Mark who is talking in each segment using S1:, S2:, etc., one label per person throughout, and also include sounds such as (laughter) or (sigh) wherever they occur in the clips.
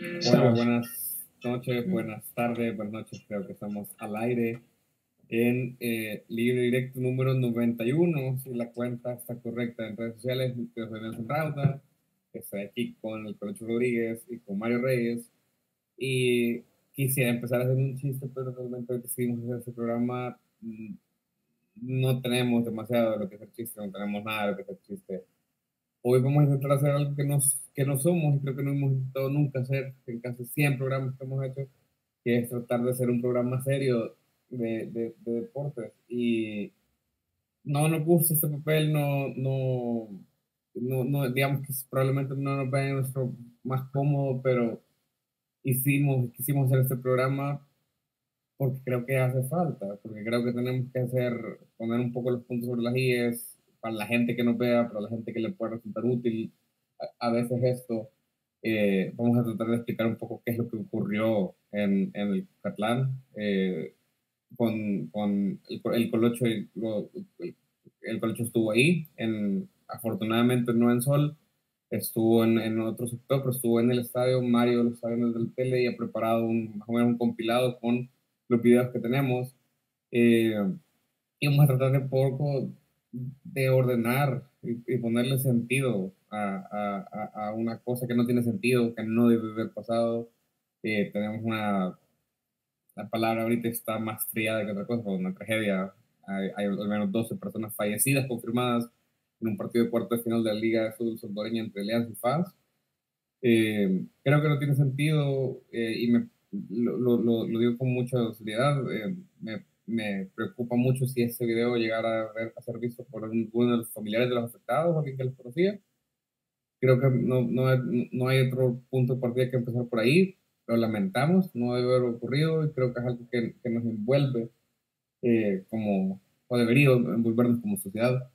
S1: Bueno, buenas noches, buenas tardes, buenas noches. Creo que estamos al aire en eh, Libre Directo número 91, si la cuenta está correcta en redes sociales. Yo soy Nelson Rauda, estoy aquí con el Colocho Rodríguez y con Mario Reyes. Y quisiera empezar a hacer un chiste, pero realmente hoy decidimos hacer este programa. Mm, no tenemos demasiado de lo que es el chiste, no tenemos nada de lo que es el chiste hoy vamos a intentar hacer algo que, nos, que no somos y creo que no hemos intentado nunca hacer en casi 100 programas que hemos hecho, que es tratar de hacer un programa serio de, de, deportes. Y no nos gusta este papel, no, no, no, no, digamos que probablemente no nos vean nuestro más cómodo, pero hicimos, quisimos hacer este programa porque creo que hace falta, porque creo que tenemos que hacer, poner un poco los puntos sobre las IES, para la gente que nos vea, para la gente que le pueda resultar útil a, veces esto. Eh, vamos a tratar de explicar un poco qué es lo que ocurrió en, en el Catlán eh, con, con, el, el Colocho. El, el, Colocho estuvo ahí, en, afortunadamente no en Sol, estuvo en, en, otro sector, pero estuvo en el estadio. Mario lo sabe en el tele y ha preparado un, más o menos un compilado con los videos que tenemos. Eh, y vamos a tratar de poco de ordenar y, ponerle sentido a, a, a, una cosa que no tiene sentido, que no debe haber pasado. Eh, tenemos una, la palabra ahorita está más fría que otra cosa, una tragedia. Hay, al menos 12 personas fallecidas confirmadas en un partido de cuarto de final de la Liga de Fútbol Salvadoreña entre Leas y FAS. Eh, creo que no tiene sentido eh, y me, lo, lo, digo con mucha seriedad. Me preocupa mucho si ese video llegara a, ver, a ser visto por alguno de los familiares de los afectados o alguien que los conocía. Creo que no, no, no hay otro punto de partida que empezar por ahí. Lo lamentamos, no debe haber ocurrido y creo que es algo que, que nos envuelve eh, como, o debería envolvernos como sociedad.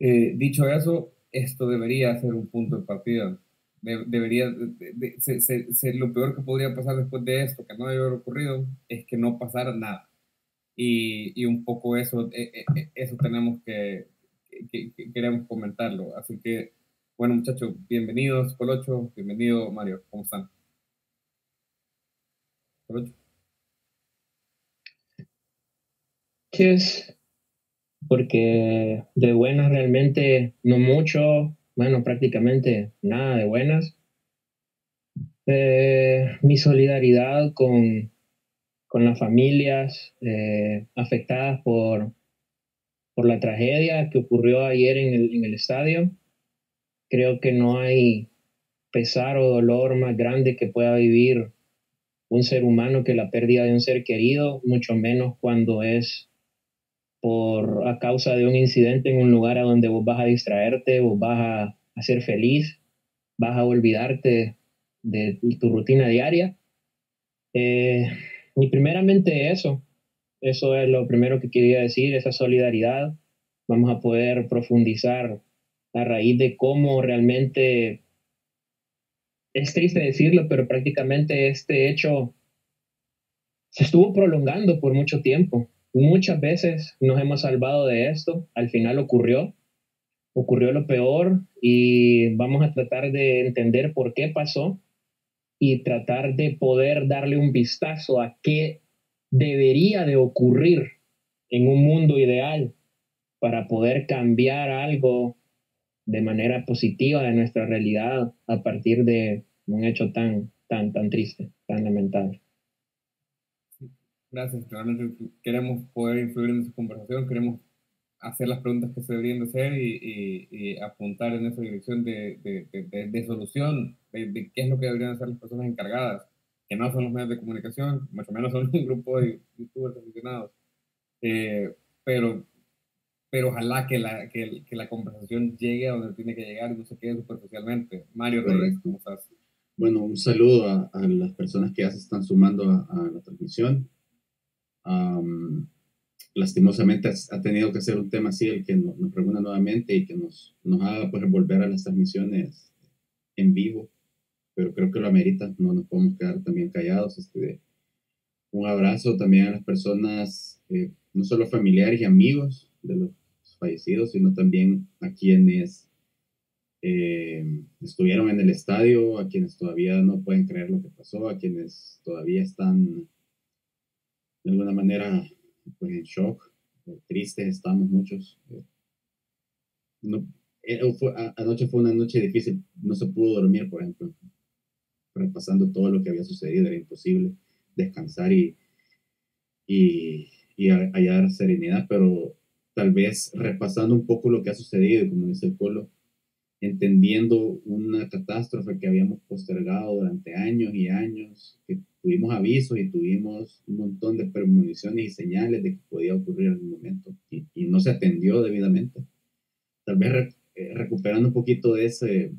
S1: Eh, dicho eso, esto debería ser un punto de partida. debería, de, lo peor que podría pasar después de esto, que no debe haber ocurrido, es que no pasara nada y, y un poco eso, eh, eh, eh, eso tenemos que, que, queremos comentarlo. Así que, bueno muchachos, bienvenidos Colocho, bienvenido Mario, ¿cómo están? Colocho.
S2: porque de buenas realmente no mucho, bueno, prácticamente nada de buenas. mi solidaridad con con las familias eh, afectadas por, por la tragedia que ocurrió ayer en el, en el estadio. Creo que no hay pesar o dolor más grande que pueda vivir un ser humano que la pérdida de un ser querido, mucho menos cuando es por a causa de un incidente en un lugar a donde vos vas a distraerte, vos vas a, a ser feliz, vas a olvidarte de tu rutina diaria. Eh, y primeramente eso, eso es lo primero que quería decir, esa solidaridad. Vamos a poder profundizar a raíz de cómo realmente, es triste decirlo, pero prácticamente este hecho se estuvo prolongando por mucho tiempo. Muchas veces nos hemos salvado de esto, al final ocurrió, ocurrió lo peor y vamos a tratar de entender por qué pasó y tratar de poder darle un vistazo a qué debería de ocurrir en un mundo ideal para poder cambiar algo de manera positiva de nuestra realidad a partir de un hecho tan, tan, tan triste, tan lamentable.
S1: Gracias, realmente queremos poder influir en esa conversación, queremos hacer las preguntas que se deberían de hacer y, apuntar en esa dirección de, de, solución, de, qué es lo que deberían hacer las personas encargadas, que no son los medios de comunicación, mucho menos son (laughs) un grupo de youtubers aficionados. Eh, pero, pero ojalá que la, que, que, la conversación llegue a donde tiene que llegar y no se quede superficialmente. Mario Reyes, ¿cómo estás?
S3: Bueno, un saludo a, a, las personas que ya se están sumando a, la transmisión. Um, lastimosamente ha tenido que ser un tema así el que nos, nos reúna nuevamente y que nos, nos haga pues, volver a las transmisiones en vivo, pero creo que lo amerita, no nos podemos quedar también callados. Este, un abrazo también a las personas, eh, no solo familiares y amigos de los fallecidos, sino también a quienes eh, estuvieron en el estadio, a quienes todavía no pueden creer lo que pasó, a quienes todavía están de alguna manera pues, en shock, eh, tristes estamos muchos. Eh, no, anoche fue una noche difícil, no se pudo dormir, por ejemplo, repasando todo lo que había sucedido, era imposible descansar y, y, y hallar serenidad, pero tal vez repasando un poco lo que ha sucedido, como dice el Colo, entendiendo una catástrofe que habíamos postergado durante años y años, que tuvimos avisos y tuvimos un montón de premoniciones y señales de que podía ocurrir en un momento y, no se atendió debidamente. Tal vez eh, recuperando un poquito de, ese,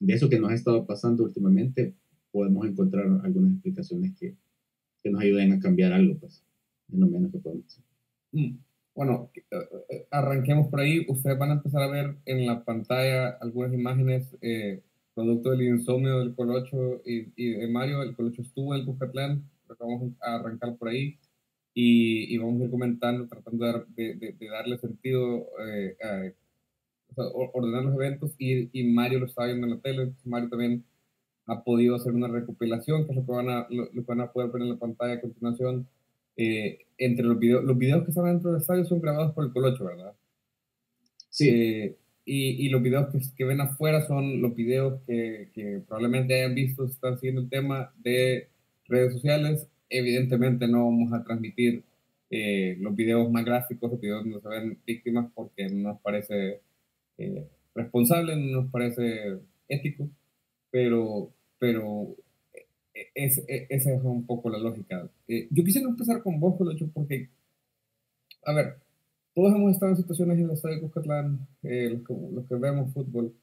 S3: de eso que nos ha estado pasando últimamente, podemos encontrar algunas explicaciones que, que nos ayuden a cambiar algo, pues, es lo menos que podemos hacer.
S1: Mm. Bueno, eh, eh, arranquemos por ahí. Ustedes van a empezar a ver en la pantalla algunas imágenes eh, producto del insomnio del Colocho y, y, de Mario. El Colocho estuvo en el Bucatlán, vamos a arrancar por ahí y, y vamos a ir comentando, tratando de, de, darle sentido, eh, a, ordenar los eventos y, y, Mario lo estaba viendo en la tele. Mario también ha podido hacer una recopilación, que es lo que van a, lo que van a poder ver en la pantalla a continuación eh, entre los videos, los videos que están dentro del estadio son grabados por el Colocho, ¿verdad?
S3: Sí.
S1: Eh, y, y, los videos que, que, ven afuera son los videos que, que, probablemente hayan visto, están siguiendo el tema de redes sociales. Evidentemente no vamos a transmitir eh, los videos más gráficos, los videos donde se ven víctimas, porque no nos parece responsable, no nos parece ético, pero, pero es, e, esa es un poco la lógica. Eh, yo quisiera empezar con vos, hecho porque, a ver, todos hemos estado en situaciones en el estadio de Cuscatlán, eh, los, que, vemos fútbol,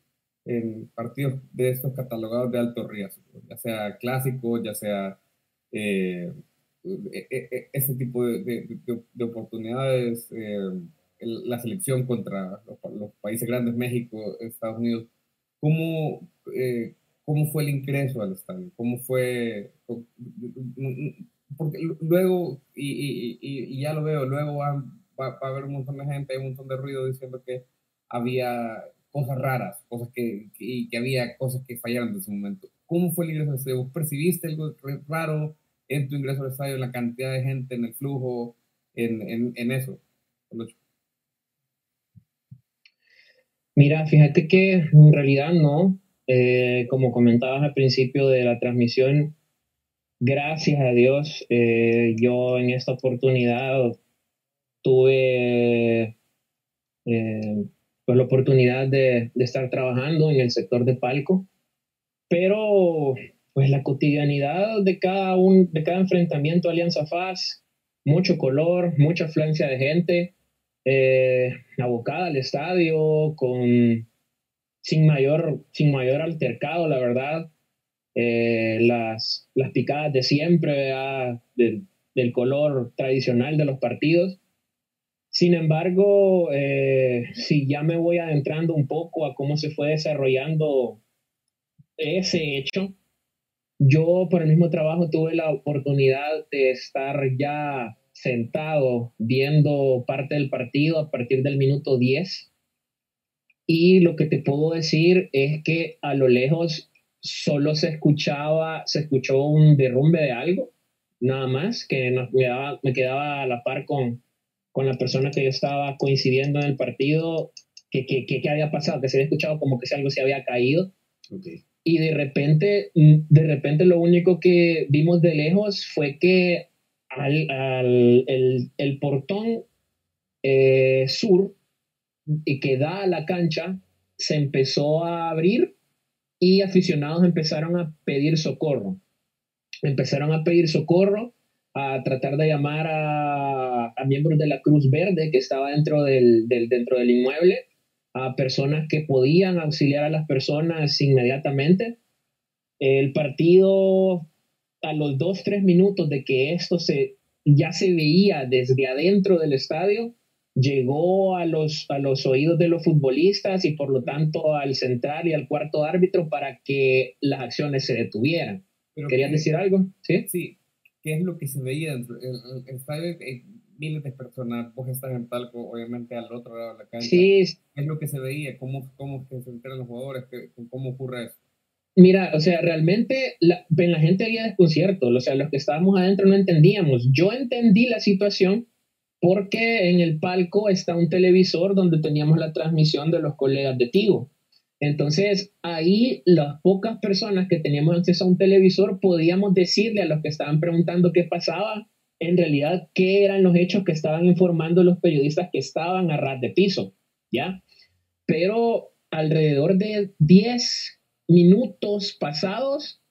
S1: en partidos de estos catalogados de alto riesgo, ya sea clásico, ya sea eh, este tipo de, de, oportunidades, la selección contra los, los, países grandes, México, Estados Unidos. ¿Cómo, cómo fue el ingreso al estadio, cómo fue, porque luego, y, y, ya lo veo, luego va, va, a haber un montón de gente, un montón de ruido diciendo que había cosas raras, cosas que, y que había cosas que fallaron en ese momento. ¿Cómo fue el ingreso al estadio? ¿Vos percibiste algo raro en tu ingreso al estadio, en la cantidad de gente, en el flujo, en, en, en eso?
S2: Mira, fíjate que en realidad no. Eh, como comentabas al principio de la transmisión, gracias a Dios, eh, yo en esta oportunidad tuve eh, pues la oportunidad de, estar trabajando en el sector de palco, pero pues la cotidianidad de cada, un, de cada enfrentamiento Alianza FAS, mucho color, mucha afluencia de gente, abocada al estadio, con sin mayor, sin mayor altercado, la verdad. Eh, las, las picadas de siempre, del, color tradicional de los partidos. Sin embargo, eh, si ya me voy adentrando un poco a cómo se fue desarrollando ese hecho, yo por el mismo trabajo tuve la oportunidad de estar ya sentado viendo parte del partido a partir del minuto 10 y lo que te puedo decir es que a lo lejos solo se escuchaba, se escuchó un derrumbe de algo, nada más, que me, me quedaba a la par con, con la persona que yo estaba coincidiendo en el partido, que, que, que, había pasado, que se había escuchado como que si algo se había caído. Y de repente, de repente lo único que vimos de lejos fue que al, al el, el, portón eh, sur y que da a la cancha se empezó a abrir y aficionados empezaron a pedir socorro. Empezaron a pedir socorro, a tratar de llamar a, miembros de la Cruz Verde que estaba dentro del, dentro del inmueble, a personas que podían auxiliar a las personas inmediatamente. El partido, a los dos, tres minutos de que esto se, ya se veía desde adentro del estadio, llegó a los, a los oídos de los futbolistas y por lo tanto al central y al cuarto árbitro para que las acciones se detuvieran. ¿Querían decir algo?
S1: Sí. Sí. ¿Qué es lo que se veía dentro? El, estadio, eh, miles de personas, vos estás en palco, obviamente al otro lado de la cancha.
S2: Sí.
S1: ¿Qué es lo que se veía? ¿Cómo, cómo se enteran los jugadores? ¿Cómo ocurre eso?
S2: Mira, o sea, realmente la, en la gente había desconcierto, o sea, los que estábamos adentro no entendíamos. Yo entendí la situación porque en el palco está un televisor donde teníamos la transmisión de los colegas de Tigo. Entonces, ahí las pocas personas que teníamos acceso a un televisor podíamos decirle a los que estaban preguntando qué pasaba, en realidad qué eran los hechos que estaban informando los periodistas que estaban a ras de piso, ¿ya? Pero alrededor de 10 minutos pasados,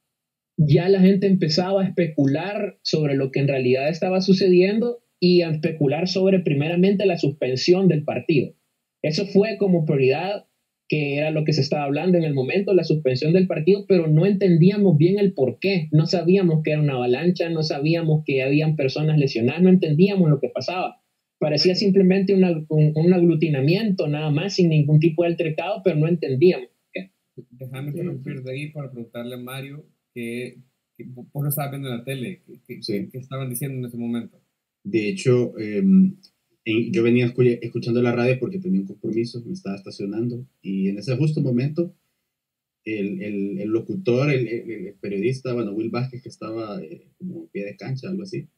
S2: ya la gente empezaba a especular sobre lo que en realidad estaba sucediendo y a especular sobre primeramente la suspensión del partido. Eso fue como prioridad que era lo que se estaba hablando en el momento, la suspensión del partido, pero no entendíamos bien el por qué. No sabíamos que era una avalancha, no sabíamos que habían personas lesionadas, no entendíamos lo que pasaba. Parecía simplemente un, un, aglutinamiento nada más, sin ningún tipo de altercado, pero no entendíamos.
S1: Déjame interrumpir de ahí para preguntarle a Mario que, que vos lo estabas viendo en la tele, que, estaban diciendo en ese momento.
S3: De hecho, em, yo venía escuchando la radio porque tenía un compromiso, me estaba estacionando y en ese justo momento el, el, el locutor, el, periodista, bueno, Will Vázquez, que estaba eh, como en pie de cancha, algo así,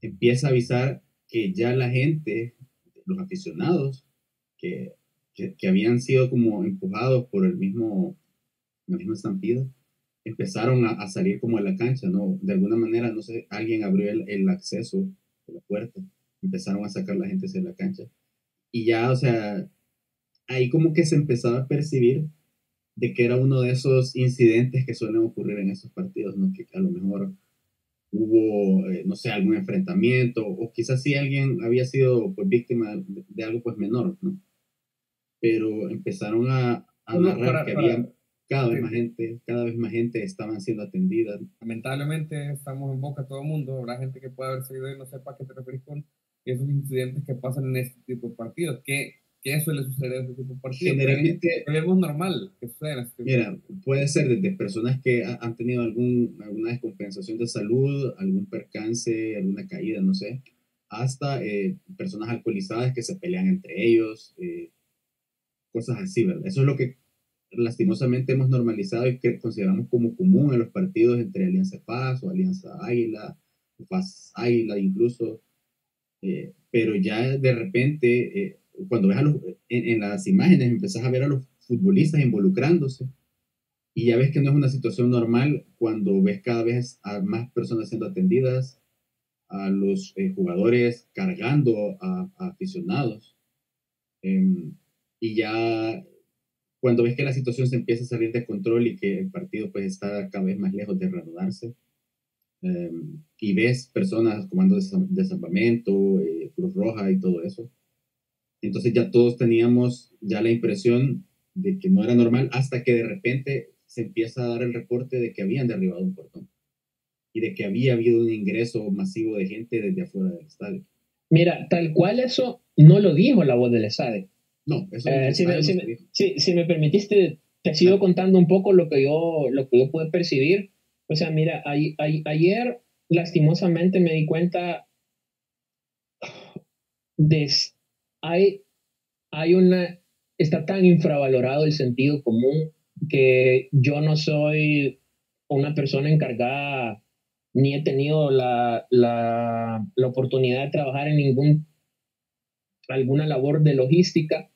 S3: empieza a avisar que ya la gente, los aficionados, que, que, habían sido como empujados por el mismo, la misma estampida, empezaron a, a, salir como a la cancha, ¿no? De alguna manera, no sé, alguien abrió el, el acceso de la puerta empezaron a sacar la gente hacia la cancha. Y ya, o sea, ahí como que se empezaba a percibir de que era uno de esos incidentes que suelen ocurrir en esos partidos, ¿no? Que a lo mejor hubo, eh, no sé, algún enfrentamiento, o quizás sí alguien había sido pues, víctima de, algo pues menor, ¿no? Pero empezaron a, a narrar que había cada vez más gente, cada vez más gente estaban siendo atendidas.
S1: Lamentablemente estamos en boca todo el mundo, habrá gente que puede haber seguido y no sepa a qué te referís con esos incidentes que pasan en este tipo de partidos. ¿Qué, qué suele suceder en este tipo de partidos?
S3: Generalmente
S1: vemos normal que suceda. Este
S3: mira, puede ser desde personas que han tenido algún, alguna descompensación de salud, algún percance, alguna caída, no sé, hasta eh, personas alcoholizadas que se pelean entre ellos, eh, cosas así, ¿verdad? Eso es lo que lastimosamente hemos normalizado y que consideramos como común en los partidos entre Alianza Paz o Alianza Águila, Paz Águila incluso, eh, pero ya de repente, eh, cuando ves a los, en, las imágenes, empezás a ver a los futbolistas involucrándose y ya ves que no es una situación normal cuando ves cada vez a más personas siendo atendidas, a los eh, jugadores cargando a, aficionados. Em, y ya cuando ves que la situación se empieza a salir de control y que el partido pues está cada vez más lejos de reanudarse, Em, y ves personas comando de salvamento, eh, Cruz Roja y todo eso. Entonces ya todos teníamos ya la impresión de que no era normal hasta que de repente se empieza a dar el reporte de que habían derribado un portón y de que había habido un ingreso masivo de gente desde afuera del estadio.
S2: Mira, tal cual eso no lo dijo la voz del estadio.
S3: No, eso
S2: eh, si, me, si, me, permitiste, te sigo contando un poco lo que yo, lo que yo pude percibir o sea, mira, ayer lastimosamente me di cuenta de hay, hay una, está tan infravalorado el sentido común que yo no soy una persona encargada ni he tenido la, la, la oportunidad de trabajar en ningún, alguna labor de logística,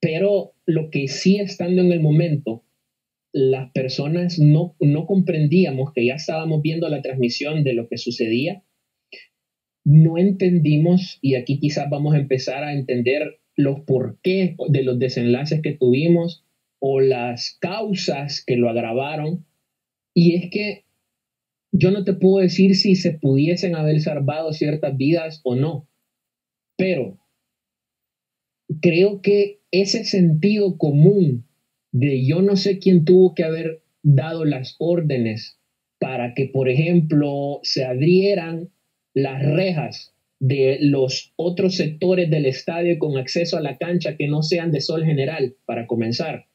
S2: pero lo que sí estando en el momento las personas no, no comprendíamos que ya estábamos viendo la transmisión de lo que sucedía, no entendimos, y aquí quizás vamos a empezar a entender los porqués de los desenlaces que tuvimos o las causas que lo agravaron. Y es que yo no te puedo decir si se pudiesen haber salvado ciertas vidas o no, pero creo que ese sentido común de yo no sé quién tuvo que haber dado las órdenes para que, por ejemplo, se abrieran las rejas de los otros sectores del estadio con acceso a la cancha que no sean de sol general, para comenzar.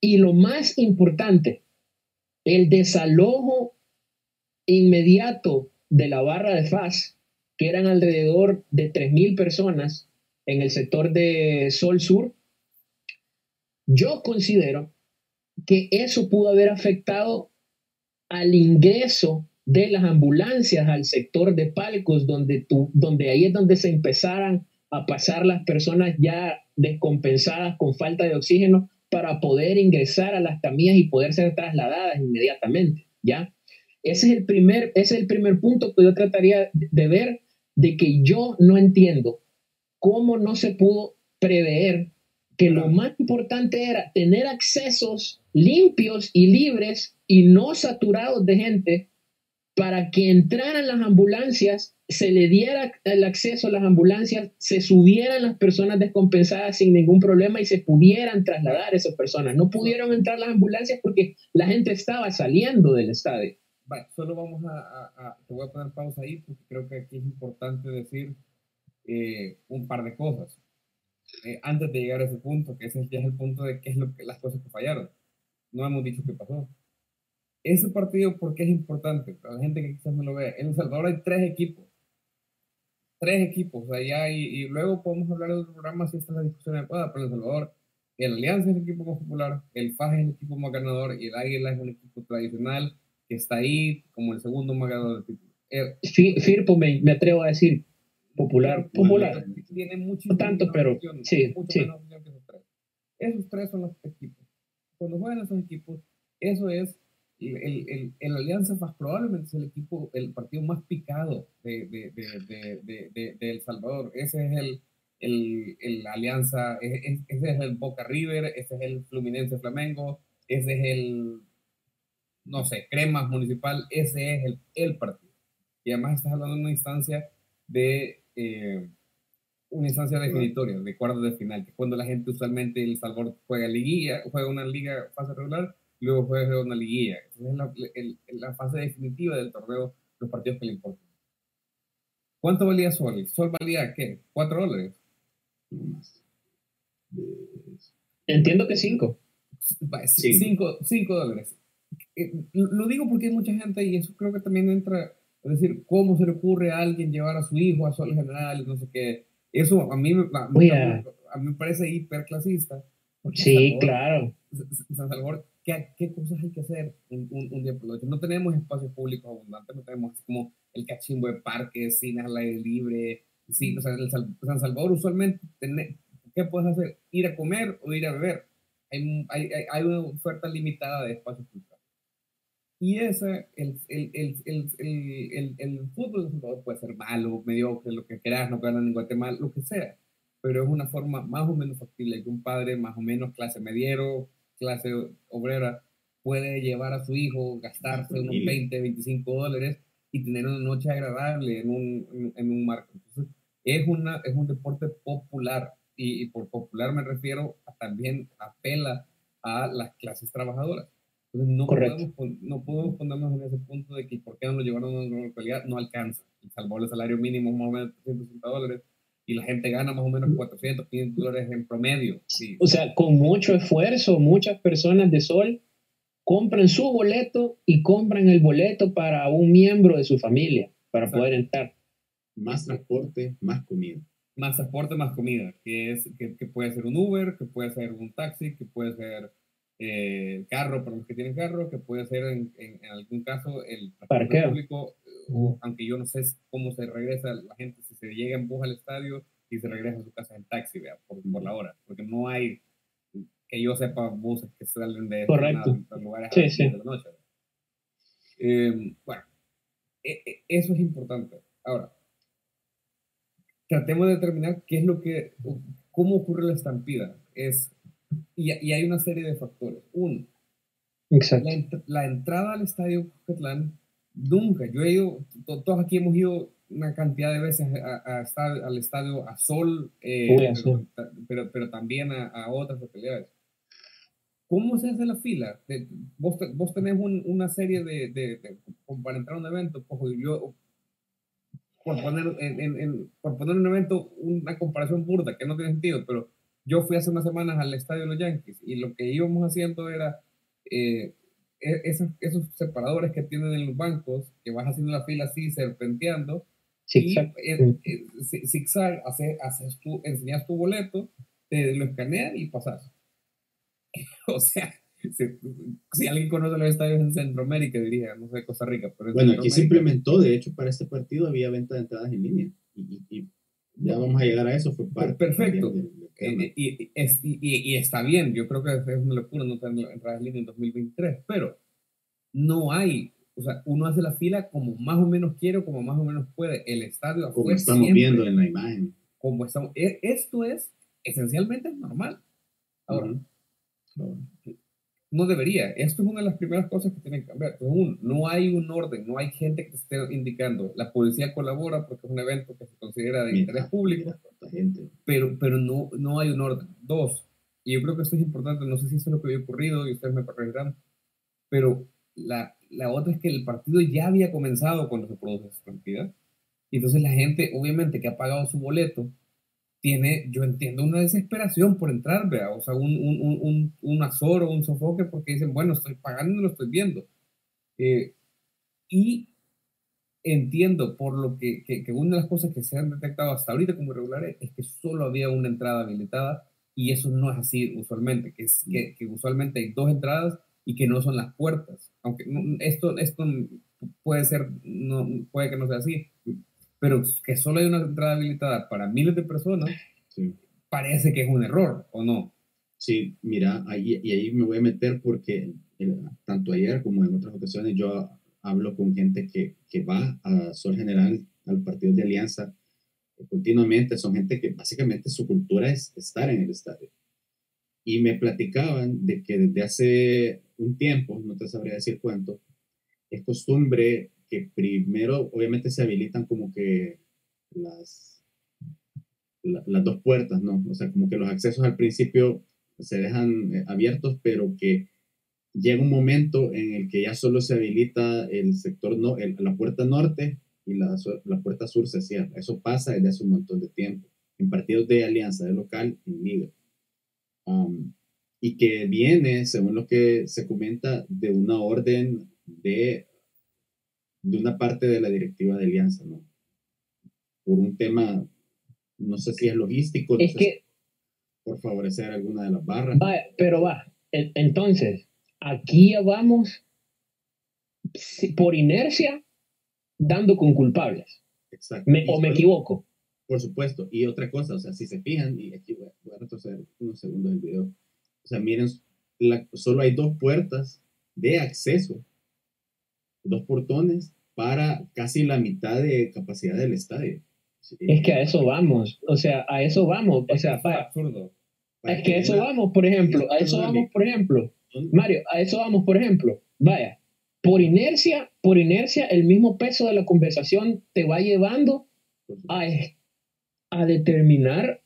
S2: Y lo más importante, el desalojo inmediato de la barra de FAS que eran alrededor de 3.000 personas en el sector de Sol Sur, yo considero que eso pudo haber afectado al ingreso de las ambulancias al sector de palcos, donde, ahí es donde se empezaran a pasar las personas ya descompensadas con falta de oxígeno para poder ingresar a las camillas y poder ser trasladadas inmediatamente, ¿ya? Ese es el primer, ese es el primer punto que yo trataría de ver, de que yo no entiendo cómo no se pudo prever que lo más importante era tener accesos limpios y libres y no saturados de gente para que entraran las ambulancias, se le diera el acceso a las ambulancias, se subieran las personas descompensadas sin ningún problema y se pudieran trasladar esas personas. No pudieron entrar las ambulancias porque la gente estaba saliendo del estadio.
S1: Vale, solo vamos a, te voy a poner pausa ahí porque creo que aquí es importante decir eh, un par de cosas. Eh, antes de llegar a ese punto, que ese ya es el punto de qué es lo que, las cosas que fallaron. No hemos dicho qué pasó. Ese partido, ¿por qué es importante? Para la gente que quizás no lo vea. En El Salvador hay tres equipos. Tres equipos. Allá y, y luego podemos hablar de otro programa si esta es la discusión adecuada. Pero El Salvador, el Alianza es el equipo más popular, el FAJ es el equipo más ganador y el Águila es un equipo tradicional que está ahí como el segundo más ganador del título.
S2: Firpo me, me atrevo a decir popular, popular.
S1: Tiene mucho
S2: no tanto, pero sí, sí.
S1: Esos tres son los equipos. Cuando juegan esos equipos, eso es el, el, el, Alianza más probablemente es el equipo, el partido más picado de, de, de, de, de El Salvador. Ese es el, el, el Alianza, e, e, ese es el Boca River, ese es el Fluminense Flamengo, ese es el, no sé, Cremas Municipal, ese es el, el partido. Y además estás hablando de una instancia de eh, una instancia definitoria, de cuartos de final, que cuando la gente usualmente El Salvador juega liguilla, juega una liga fase regular, luego juega una liguilla. Entonces es la, fase definitiva del torneo, los partidos que le importan. ¿Cuánto valía Sol? ¿Sol valía qué? ¿Cuatro dólares?
S2: Entiendo que cinco.
S1: Cinco, cinco dólares. Eh, lo digo porque hay mucha gente y eso creo que también entra es decir, ¿cómo se le ocurre a alguien llevar a su hijo a Sol General? No sé qué. Eso a mí, a, a mí me parece hiperclasista.
S2: Sí, claro.
S1: San Salvador, ¿qué, ¿qué, cosas hay que hacer un, un, día por noche? No tenemos espacios públicos abundantes, no tenemos como el cachimbo de parques, cines al aire libre. Sí, o sea, en San Salvador usualmente, ¿qué puedes hacer? ¿Ir a comer o ir a beber? Hay, hay, hay una oferta limitada de espacios públicos. Y ese, el, el, el, el, el fútbol puede ser malo, mediocre, lo que quieras, no ganan en Guatemala, lo que sea. Pero es una forma más o menos factible que un padre más o menos clase mediero, clase obrera, puede llevar a su hijo, gastarse unos 20, 25 dólares y tener una noche agradable en un, en, un marco. Entonces, es, una, es un deporte popular y, y por popular me refiero a, también apela a las clases trabajadoras no podemos, no podemos ponernos en ese punto de que por qué no lo llevaron a una localidad, no alcanza. El Salvador el salario mínimo más o menos 360 dólares y la gente gana más o menos 400, 500 dólares en promedio. Sí.
S2: O sea, con mucho esfuerzo, muchas personas de Sol compran su boleto y compran el boleto para un miembro de su familia para poder entrar.
S3: Más transporte, más comida.
S1: Más transporte, más comida, que, es, que, que puede ser un Uber, que puede ser un taxi, que puede ser eh, carro para los que tienen carro, que puede ser en, en, algún caso el
S2: transporte
S1: público, o, aunque yo no sé cómo se regresa la gente, si se llega en bus al estadio y se regresa a su casa en taxi, vea, por, por la hora, porque no hay, que yo sepa, buses que salen de
S2: los
S1: lugares
S2: sí, sí.
S1: de la noche. Eh, bueno, e, e, eso es importante. Ahora, tratemos de determinar qué es lo que, cómo ocurre la estampida. Es y, y, hay una serie de factores. Uno, la, la, entrada al estadio Coquetlán, nunca, yo he ido, todos aquí hemos ido una cantidad de veces a, a estar al estadio a Sol, eh, pero, pero, también a, a, otras localidades. ¿Cómo se hace la fila? vos, vos tenés un, una serie de, de, para entrar a un evento, pues yo, por poner, en, en, en, por poner un evento, una comparación burda que no tiene sentido, pero yo fui hace unas semanas al estadio de los Yankees y lo que íbamos haciendo era eh, e-, esos, esos, separadores que tienen en los bancos, que vas haciendo la fila así, serpenteando, Zigzag. Y, zigzag, haces, haces tu, enseñas tu boleto, te lo escaneas y pasas. (laughs) o sea, si, alguien conoce los estadios en Centroamérica, diría, no sé, Costa Rica. Pero
S3: bueno, aquí se implementó, de hecho, para este partido había venta de entradas en línea. Y, ya vamos a llegar a eso, fue parte.
S1: Perfecto. Eh, y, y, está bien, yo creo que es una locura no tener entradas en línea en 2023, pero no hay, o sea, uno hace la fila como más o menos quiere, como más o menos puede. El estadio
S3: Como estamos viendo en la imagen.
S1: Como estamos, e, esto es esencialmente normal. Ahora, no debería. Esto es una de las primeras cosas que tienen que cambiar. no hay un orden, no hay gente que esté indicando. La policía colabora porque es un evento que se considera de interés público, pero, pero no, no hay un orden. Dos, y yo creo que esto es importante, no sé si eso es lo que había ocurrido y ustedes me corregirán, pero la, la otra es que el partido ya había comenzado cuando se produce esa cantidad. Y entonces la gente, obviamente, que ha pagado su boleto, tiene, yo entiendo una desesperación por entrar, vea, o sea, un, un, un, un azor o un sofoque porque dicen, bueno, estoy pagando y no lo estoy viendo. Eh, y entiendo por lo que, que, una de las cosas que se han detectado hasta ahorita como irregulares es que solo había una entrada habilitada y eso no es así usualmente, que, es, que, que usualmente hay dos entradas y que no son las puertas. Aunque esto, esto puede ser, no, puede que no sea así, pero que solo hay una entrada habilitada para miles de personas, parece que es un error, ¿o no?
S3: Sí, mira, ahí, y ahí me voy a meter porque eh, tanto ayer como en otras ocasiones yo hablo con gente que, que va a Sol General, al partido de Alianza, continuamente, son gente que básicamente su cultura es estar en el estadio. Y me platicaban de que desde hace un tiempo, no te sabría decir cuánto, es costumbre primero obviamente se habilitan como que las, las dos puertas, ¿no? O sea, como que los accesos al principio se dejan eh, abiertos, pero que llega un momento en el que ya solo se habilita el sector, no, la puerta norte y la, la puerta sur se cierra. Eso pasa desde hace un montón de tiempo, en partidos de alianza, de local, en liga. Um, y que viene, según lo que se comenta, de una orden de de una parte de la directiva de Alianza, ¿no? Por un tema, no sé si es logístico,
S2: es que,
S3: por favorecer alguna de las barras.
S2: pero va, entonces, aquí ya vamos por inercia dando con culpables.
S3: Exacto.
S2: ¿O me equivoco?
S3: Por supuesto. Y otra cosa, o sea, si se fijan, y aquí voy a, retroceder unos segundos del video, o sea, miren, solo hay dos puertas de acceso dos portones para casi la mitad de capacidad del estadio.
S2: Es que a eso vamos, o sea, a eso vamos, o sea, es absurdo. Es que a eso vamos, por ejemplo, a eso vamos, por ejemplo, Mario, a eso vamos, por ejemplo, vaya, por inercia, por inercia, el mismo peso de la conversación te va llevando a, a determinar,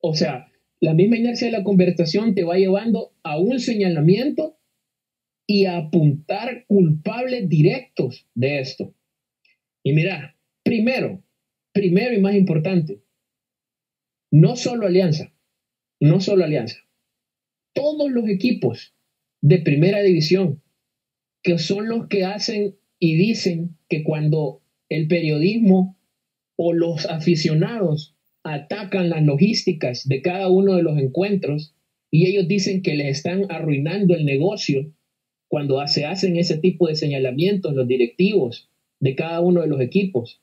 S2: o sea, la misma inercia de la conversación te va llevando a un señalamiento y apuntar culpables directos de esto. Y mira, primero, primero y más importante, no solo Alianza, no solo Alianza, todos los equipos de primera división, que son los que hacen y dicen que cuando el periodismo o los aficionados atacan las logísticas de cada uno de los encuentros y ellos dicen que les están arruinando el negocio cuando se hacen ese tipo de señalamientos los directivos de cada uno de los equipos.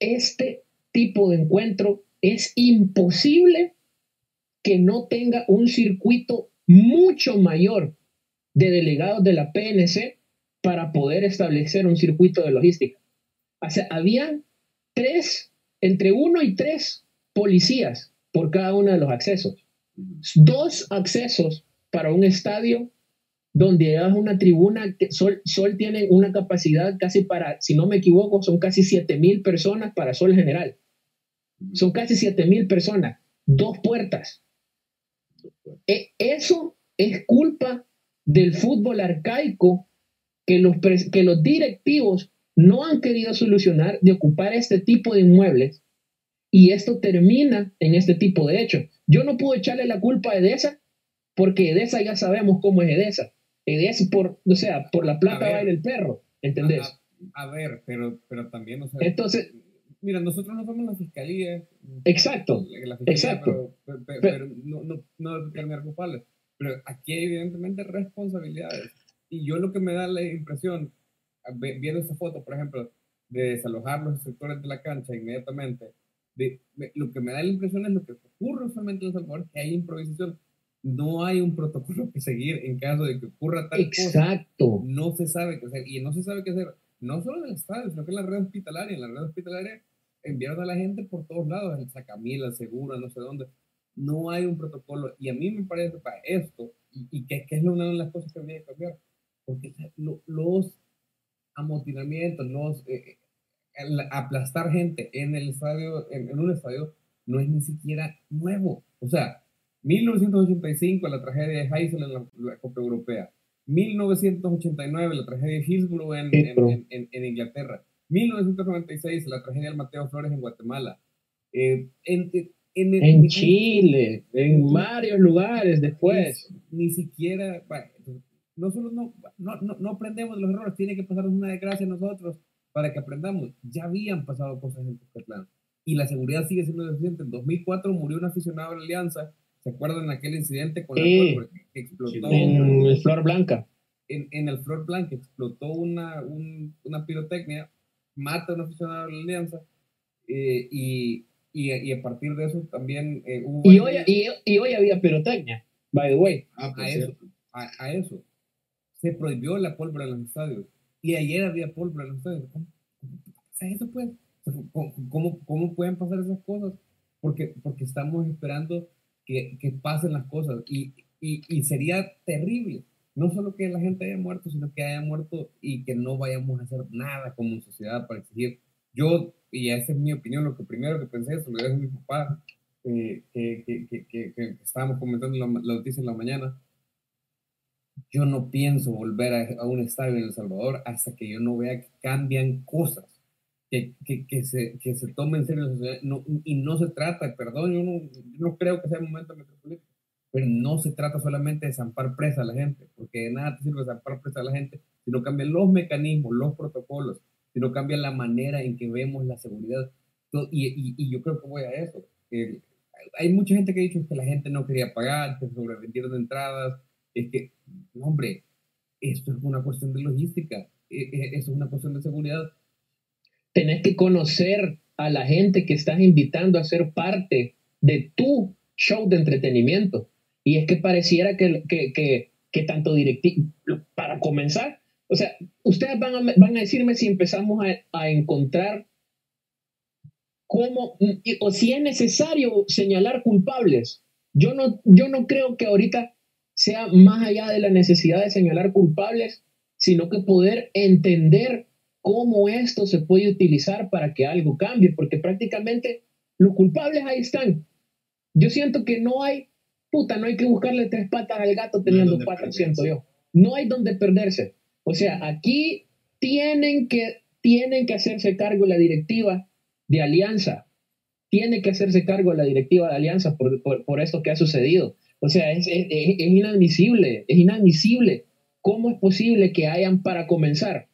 S2: Este tipo de encuentro es imposible que no tenga un circuito mucho mayor de delegados de la PNC para poder establecer un circuito de logística. O sea, tres, entre uno y tres policías por cada uno de los accesos. Dos accesos para un estadio donde es una tribuna que Sol, Sol tiene una capacidad casi para, si no me equivoco, son casi 7 mil personas para Sol General. Son casi 7 mil personas, dos puertas. E, eso es culpa del fútbol arcaico que los, que los directivos no han querido solucionar de ocupar este tipo de inmuebles y esto termina en este tipo de hechos. Yo no puedo echarle la culpa a Edesa porque Edesa ya sabemos cómo es Edesa. Es por, o sea, por la plata va el perro, ¿entendés?
S1: A ver, pero, pero también, o sea,
S2: Entonces,
S1: mira, nosotros no somos la fiscalía.
S2: exacto,
S1: la fiscalía,
S2: exacto.
S1: Pero, pero, pero no, no, no determinar culpables. Pero aquí hay evidentemente responsabilidades. Y yo lo que me da la impresión, viendo esa foto, por ejemplo, de desalojar los sectores de la cancha inmediatamente, de, me- lo que me da la impresión es lo que ocurre usualmente en El Salvador, que hay improvisación. No hay un protocolo que seguir en caso de que ocurra tal cosa
S2: exacto.
S1: no se sabe qué hacer. Y no se sabe qué hacer, no solo en el estadio, sino que en la red hospitalaria. En la red hospitalaria enviaron a la gente por todos lados, el Sacamila, Segura, no sé dónde. No hay un protocolo. Y a mí me parece para esto, y, y que, que es una de las cosas que habría que cambiar, porque lo- los amotinamientos, los eh, el aplastar gente en el estadio, en, en un estadio, no es ni siquiera nuevo. O sea, 1985, la tragedia de Heysel en la, la Copa Europea. 1989, la tragedia de Hillsborough en, en,
S2: Hillsborough.
S1: en- en- en Inglaterra. 1996, la tragedia del Mateo Flores en Guatemala. Eh, en, en,
S2: En Chile, en varios lugares después.
S1: Ni, siquiera, bueno, no solo no, no, no, no aprendemos de los errores, tiene que pasarnos una desgracia a nosotros para que aprendamos. Ya habían pasado cosas en Cuscatlán y la seguridad sigue siendo deficiente. En 2004 murió un aficionado de la Alianza. ¿Se acuerdan aquel incidente con la pólvora que, explotó
S2: En el Flor Blanca.
S1: en, en el Flor Blanc? que Explotó una, un- una pirotecnia, mata a un aficionado de la Alianza eh, y, y, y a partir de eso también eh, hubo...
S2: Y hoy, y, y hoy había pirotecnia, by the way.
S3: Ah, por
S1: a eso,
S3: cierto.
S1: a, a eso. Se prohibió la pólvora en los estadios. Y ayer había pólvora en los estadios. ¿Cómo, eso, pues? ¿Cómo, cómo, cómo pueden pasar esas cosas? Porque, porque estamos esperando que, que pasen las cosas. Y, y, y sería terrible. No solo que la gente haya muerto, sino que haya muerto y que no vayamos a hacer nada como sociedad para exigir. Yo, y esa es mi opinión, lo que primero que pensé, se lo dije a mi papá, eh, que, que, que, que, estábamos comentando la, la noticia en la mañana, yo no pienso volver a, a, un estadio en El Salvador hasta que yo no vea que cambian cosas, que, se, que se tome en serio la sociedad. No, y no se trata, perdón, yo no, yo no creo que sea el momento metropolitano, pero no se trata solamente de zampar presa a la gente, porque de nada te sirve zampar presa a la gente si no cambian los mecanismos, los protocolos, si no cambia la manera en que vemos la seguridad. Y, y, y yo creo que voy a eso. Eh, hay mucha gente que ha dicho que la gente no quería pagar, que sobrevendieron entradas, es que, hombre, esto es una cuestión de logística, esto es una cuestión de seguridad.
S2: Tenés que conocer a la gente que estás invitando a ser parte de tu show de entretenimiento. Y es que pareciera que, que, que, que tanto directivo, para comenzar, o sea, ustedes van a, van a decirme si empezamos a, a encontrar cómo, o si es necesario señalar culpables. Yo no, yo no creo que ahorita sea más allá de la necesidad de señalar culpables, sino que poder entender cómo esto se puede utilizar para que algo cambie, porque prácticamente los culpables ahí están. Yo siento que no hay, puta, no hay que buscarle tres patas al gato teniendo no patas, siento yo. No hay donde perderse. O sea, aquí tienen que, tienen que hacerse cargo la directiva de Alianza. Tiene que hacerse cargo la directiva de Alianza por, por, por esto que ha sucedido. O sea, es, es, es, inadmisible, es inadmisible. ¿Cómo es posible que hayan, para comenzar,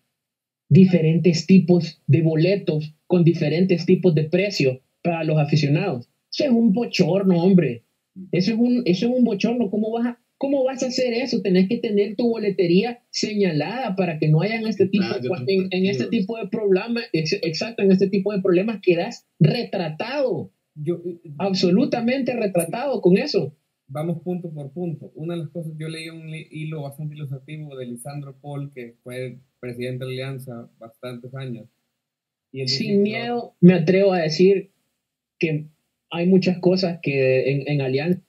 S2: diferentes tipos de boletos con diferentes tipos de precios para los aficionados? Eso es un bochorno, hombre. Eso es un, eso es un bochorno. ¿Cómo vas, a, ¿Cómo vas a hacer eso? Tenés que tener tu boletería señalada para que no hayan este tipo, en, en, este tipo de problemas, exacto, en este tipo de problemas quedas retratado. Yo, absolutamente retratado con eso
S1: vamos punto por punto. Una de las cosas, yo leí un hilo bastante ilustrativo de Lisandro Paul, que fue presidente de la Alianza bastantes años.
S2: Y Sin miedo, me atrevo a decir que hay muchas cosas que en, en Alianza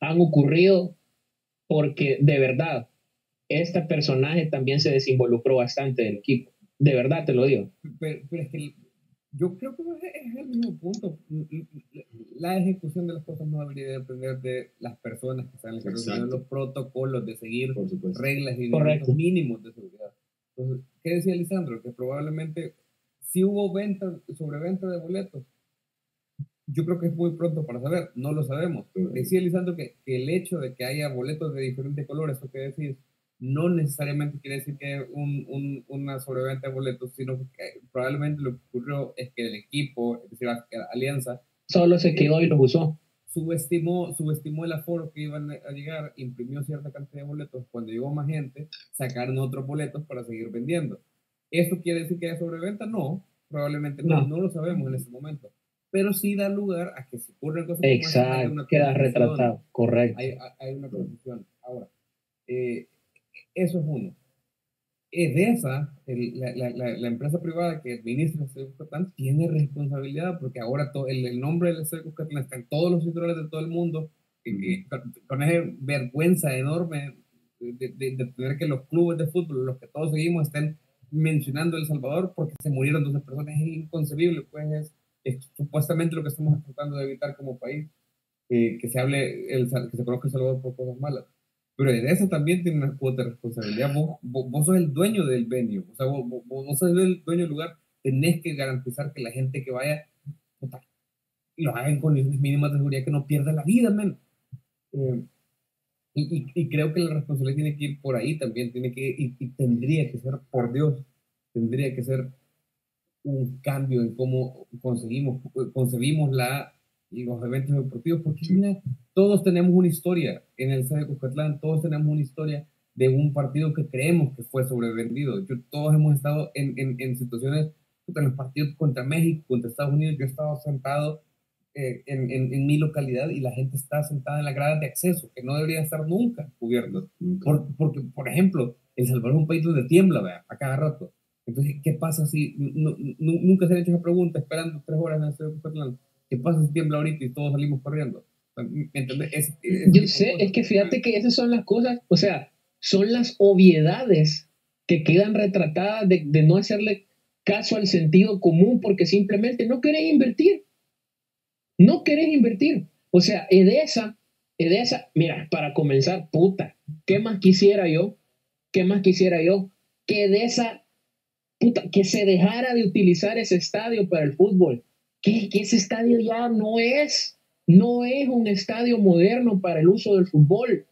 S2: han ocurrido porque de verdad este personaje también se desinvolucró bastante del equipo. De verdad te lo digo.
S1: Pero, pero es que yo creo que es el mismo punto. La ejecución de las cosas no debería depender de las personas que están en los protocolos de seguir reglas y
S2: Correcto.
S1: mínimos de seguridad. Entonces, ¿qué decía Lisandro? Que probablemente si hubo venta, sobreventa de boletos. Yo creo que es muy pronto para saber, no lo sabemos. Decía Lisandro que, que el hecho de que haya boletos de diferentes colores, o que decir, no necesariamente quiere decir que un, un, una sobreventa de boletos, sino que probablemente lo que ocurrió es que el equipo, es decir, la, alianza,
S2: solo se quedó y los usó.
S1: Subestimó, subestimó el aforo que iban a llegar, imprimió cierta cantidad de boletos. Cuando llegó más gente, sacaron otros boletos para seguir vendiendo. ¿Eso quiere decir que hay sobreventa? No, probablemente no, no, lo sabemos en ese momento. Pero sí da lugar a que se ocurren cosas
S2: Exacto, queda retratado, correcto.
S1: Hay, hay una confusión. Ahora, eh, eso es uno. EDESA, el, la, la, la, empresa privada que administra el Estadio Cuscatlán, tiene responsabilidad porque ahora todo, el, el, nombre del Estadio Cuscatlán está en todos los titulares de todo el mundo, con esa vergüenza enorme de, de, tener que los clubes de fútbol, los que todos seguimos, estén mencionando El Salvador porque se murieron 12 personas, es inconcebible, pues es, supuestamente lo que estamos tratando de evitar como país, que se hable, el, que se conozca El Salvador por cosas malas. Pero EDESA también tiene una cuota de responsabilidad. Vos, vos, sos el dueño del venue, o sea, vos, vos, sos el dueño del lugar, tenés que garantizar que la gente que vaya lo haga en condiciones mínimas de seguridad, que no pierda la vida, men. Eh, y, y, creo que la responsabilidad tiene que ir por ahí también, tiene que, y, y, tendría que ser, por Dios, tendría que ser un cambio en cómo conseguimos, concebimos la los eventos deportivos, porque mira, todos tenemos una historia en el Estadio Cuscatlán, todos tenemos una historia de un partido que creemos que fue sobrevendido. Yo, todos hemos estado en, en, en situaciones, en los partidos contra México, contra Estados Unidos, yo he estado sentado eh, en, en, mi localidad y la gente está sentada en la grada de acceso, que no debería estar nunca cubierto. Por, porque, por ejemplo, El Salvador es un país donde tiembla, ¿vea? a cada rato. Entonces, ¿qué pasa si nunca se ha hecho esa pregunta esperando tres horas en el Estadio Cuscatlán? ¿Qué pasa si tiembla ahorita y todos salimos corriendo? ¿Me entiendes?
S2: Yo sé, es que fíjate que esas son las cosas, o sea, son las obviedades que quedan retratadas de, de no hacerle caso al sentido común porque simplemente no querés invertir. No querés invertir. O sea, Edesa, Edesa, mira, para comenzar, puta, ¿qué más quisiera yo? ¿Qué más quisiera yo? Que Edesa, puta, que se dejara de utilizar ese estadio para el fútbol que, ese estadio ya no es, no es un estadio moderno para el uso del fútbol.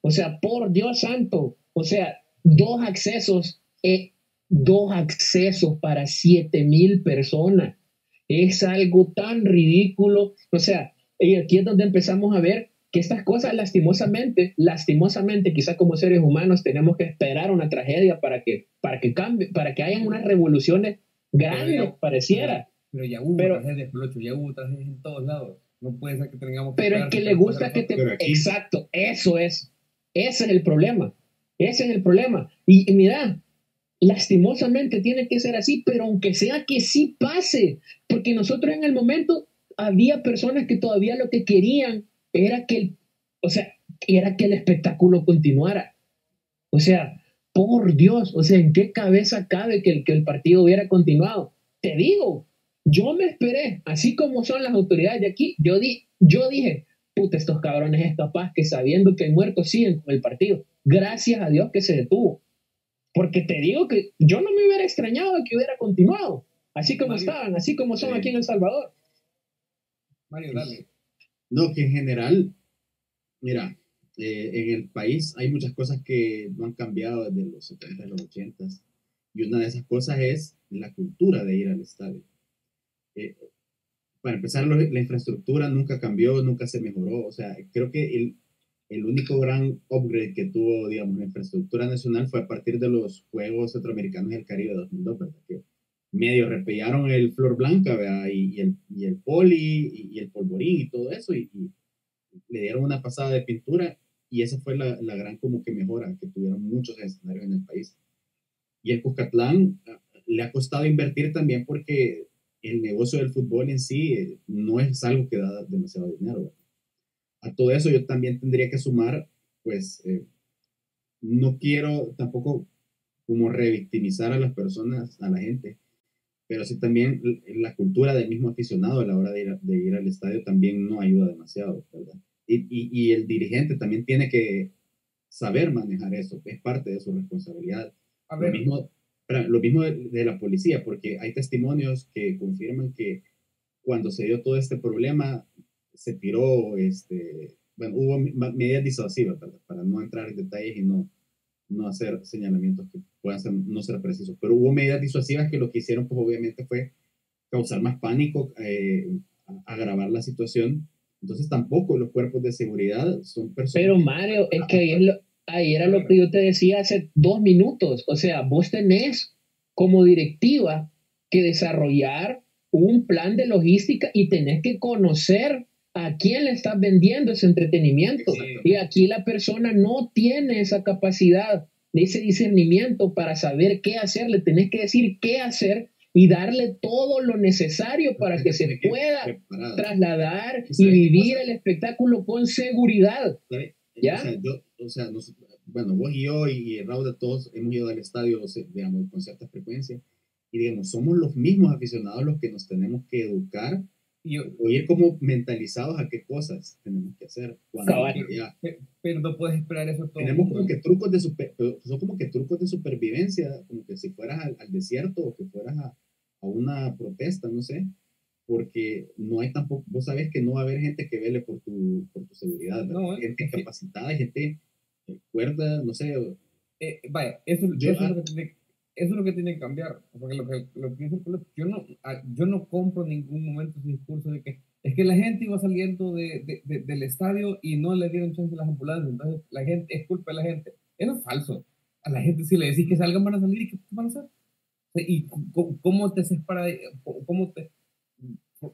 S2: O sea, por Dios santo, o sea, dos accesos, eh, dos accesos para siete mil personas. Es algo tan ridículo. O sea, y aquí es donde empezamos a ver que estas cosas lastimosamente, lastimosamente, quizás como seres humanos tenemos que esperar una tragedia para que, para que cambie, para que hayan unas revoluciones grandes, pareciera.
S1: Pero ya hubo pero, tragedias, ya hubo tragedias en todos lados. No puede ser que tengamos
S2: Pero es que le gusta que te... Exacto, eso es. Ese es el problema. Ese es el problema. Y, mira, lastimosamente tiene que ser así, pero aunque sea que sí pase, porque nosotros en el momento había personas que todavía lo que querían era que el, o sea, era que el espectáculo continuara. O sea, por Dios, o sea, ¿en qué cabeza cabe que el, que el partido hubiera continuado? Te digo, yo me esperé, así como son las autoridades de aquí, yo, di, yo dije, puta, estos cabrones es capaz que sabiendo que hay muertos siguen con el partido. Gracias a Dios que se detuvo. Porque te digo que yo no me hubiera extrañado que hubiera continuado, así como estaban, así como son aquí en El Salvador.
S1: Mario, dale.
S3: No, que en general, mira, eh, en el país hay muchas cosas que no han cambiado desde los 70 y los 80 y una de esas cosas es la cultura de ir al estadio. Eh, para empezar, la infraestructura nunca cambió, nunca se mejoró. O sea, creo que el, el único gran upgrade que tuvo, digamos, la infraestructura nacional fue a partir de los Juegos Centroamericanos del Caribe 2002, ¿verdad? Medio repellaron el Flor Blanca, ¿verdad? Y, el, y el poli y, el polvorín y todo eso, y, le dieron una pasada de pintura, y esa fue la, la, gran como que mejora que tuvieron muchos escenarios en el país. Y el Cuscatlán ah, le ha costado invertir también porque el negocio del fútbol en sí eh, no es algo que da demasiado dinero. A todo eso yo también tendría que sumar, pues, eh, no quiero tampoco como revictimizar a las personas, a la gente, pero sí también la cultura del mismo aficionado a la hora de ir, de ir al estadio también no ayuda demasiado, ¿verdad? Y, y, y, el dirigente también tiene que saber manejar eso, es parte de su responsabilidad. A ver, Lo mismo, lo mismo de, la policía, porque hay testimonios que confirman que cuando se dio todo este problema, se tiró, este, bueno, hubo medidas disuasivas, para no entrar en detalles y no, no hacer señalamientos que puedan ser, no ser precisos. Pero hubo medidas disuasivas que lo que hicieron, pues obviamente fue causar más pánico, eh, agravar la situación. Entonces tampoco los cuerpos de seguridad son personas...
S2: Pero Mario, es que ahí, ahí era lo que yo te decía hace dos minutos. O sea, vos tenés como directiva que desarrollar un plan de logística y tenés que conocer a quién le estás vendiendo ese entretenimiento. Y aquí la persona no tiene esa capacidad, ese discernimiento para saber qué hacer. Le tenés que decir qué hacer y darle todo lo necesario para que se (laughs) pueda trasladar y vivir el espectáculo con seguridad. ¿Ya?
S3: O sea, bueno, vos y yo y Raúl, todos hemos ido al estadio, digamos, con cierta frecuencia y digamos, somos los mismos aficionados los que nos tenemos que educar y oír como mentalizados a qué cosas tenemos que hacer.
S1: pero, no puedes esperar eso todo.
S3: Tenemos como que trucos de super, son como que trucos de supervivencia, como que si fueras al, desierto o que fueras a, a, una protesta, no sé, porque no hay tampoco, vos sabes que no va a haber gente que vele por tu, por tu seguridad, no, gente capacitada, gente cuerda, no sé.
S1: Eh, vaya, eso, yo, eso es lo que eso es lo que tiene que cambiar. Porque lo que, lo que yo no, ah, yo no compro en ningún momento ese discurso de que es que la gente iba saliendo de, de, del estadio y no le dieron chance a las ambulancias. Entonces, la gente, es culpa de la gente. Eso es falso. A la gente, si le decís que salgan, van a salir y qué van a hacer. ¿Y cómo te para cómo te,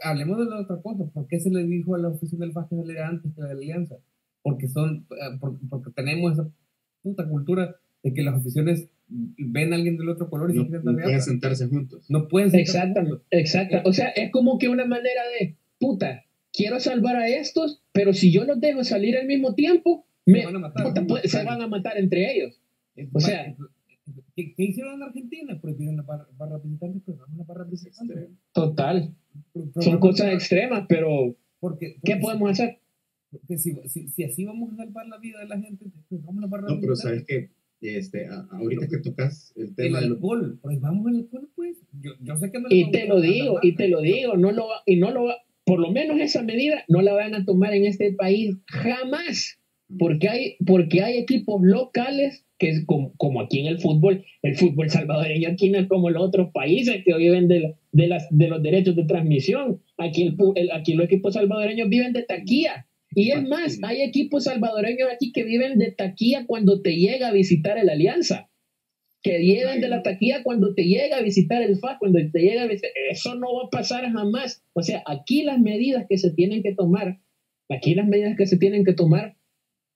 S1: hablemos de la otra cosa. ¿Por qué se le dijo a la oficina del que saliera antes que la de Alianza? Porque son, ah, porque tenemos esa puta cultura de que las oficinas ven a alguien del otro color y
S3: no, se no pueden sentarse juntos.
S1: No pueden
S2: sentarse Exactamente, exacto. O sea, es como que una manera de, puta, quiero salvar a estos, pero si yo los dejo salir al mismo tiempo, me, se, van puta, se van a matar entre ellos. O sea,
S1: ¿Qué, hicieron en Argentina? Prohibieron la barra, barra visitante, pues vamos a barra visitante.
S2: Total. Son cosas extremas, pero porque, ¿qué podemos hacer?
S1: Porque si, si, si, así vamos a salvar la vida de la gente, pues vamos a barra
S3: No, pero sabes que este, ahorita que tocas el tema
S1: del alcohol, pues vamos al alcohol, pues. Yo, yo sé que no
S2: y te lo digo, y te lo digo, no lo y no lo por lo menos esa medida no la van a tomar en este país jamás, porque hay, porque hay equipos locales que es como, como, aquí en el fútbol, el fútbol salvadoreño aquí no es como los otros países que viven de, de, las, de los derechos de transmisión. Aquí, el, el, aquí los equipos salvadoreños viven de taquilla. Y es más, hay equipos salvadoreños aquí que viven de taquilla cuando te llega a visitar el Alianza. Que viven de la taquilla cuando te llega a visitar el FAS, cuando te llega a visitar. Eso no va a pasar jamás. O sea, aquí las medidas que se tienen que tomar, aquí las medidas que se tienen que tomar,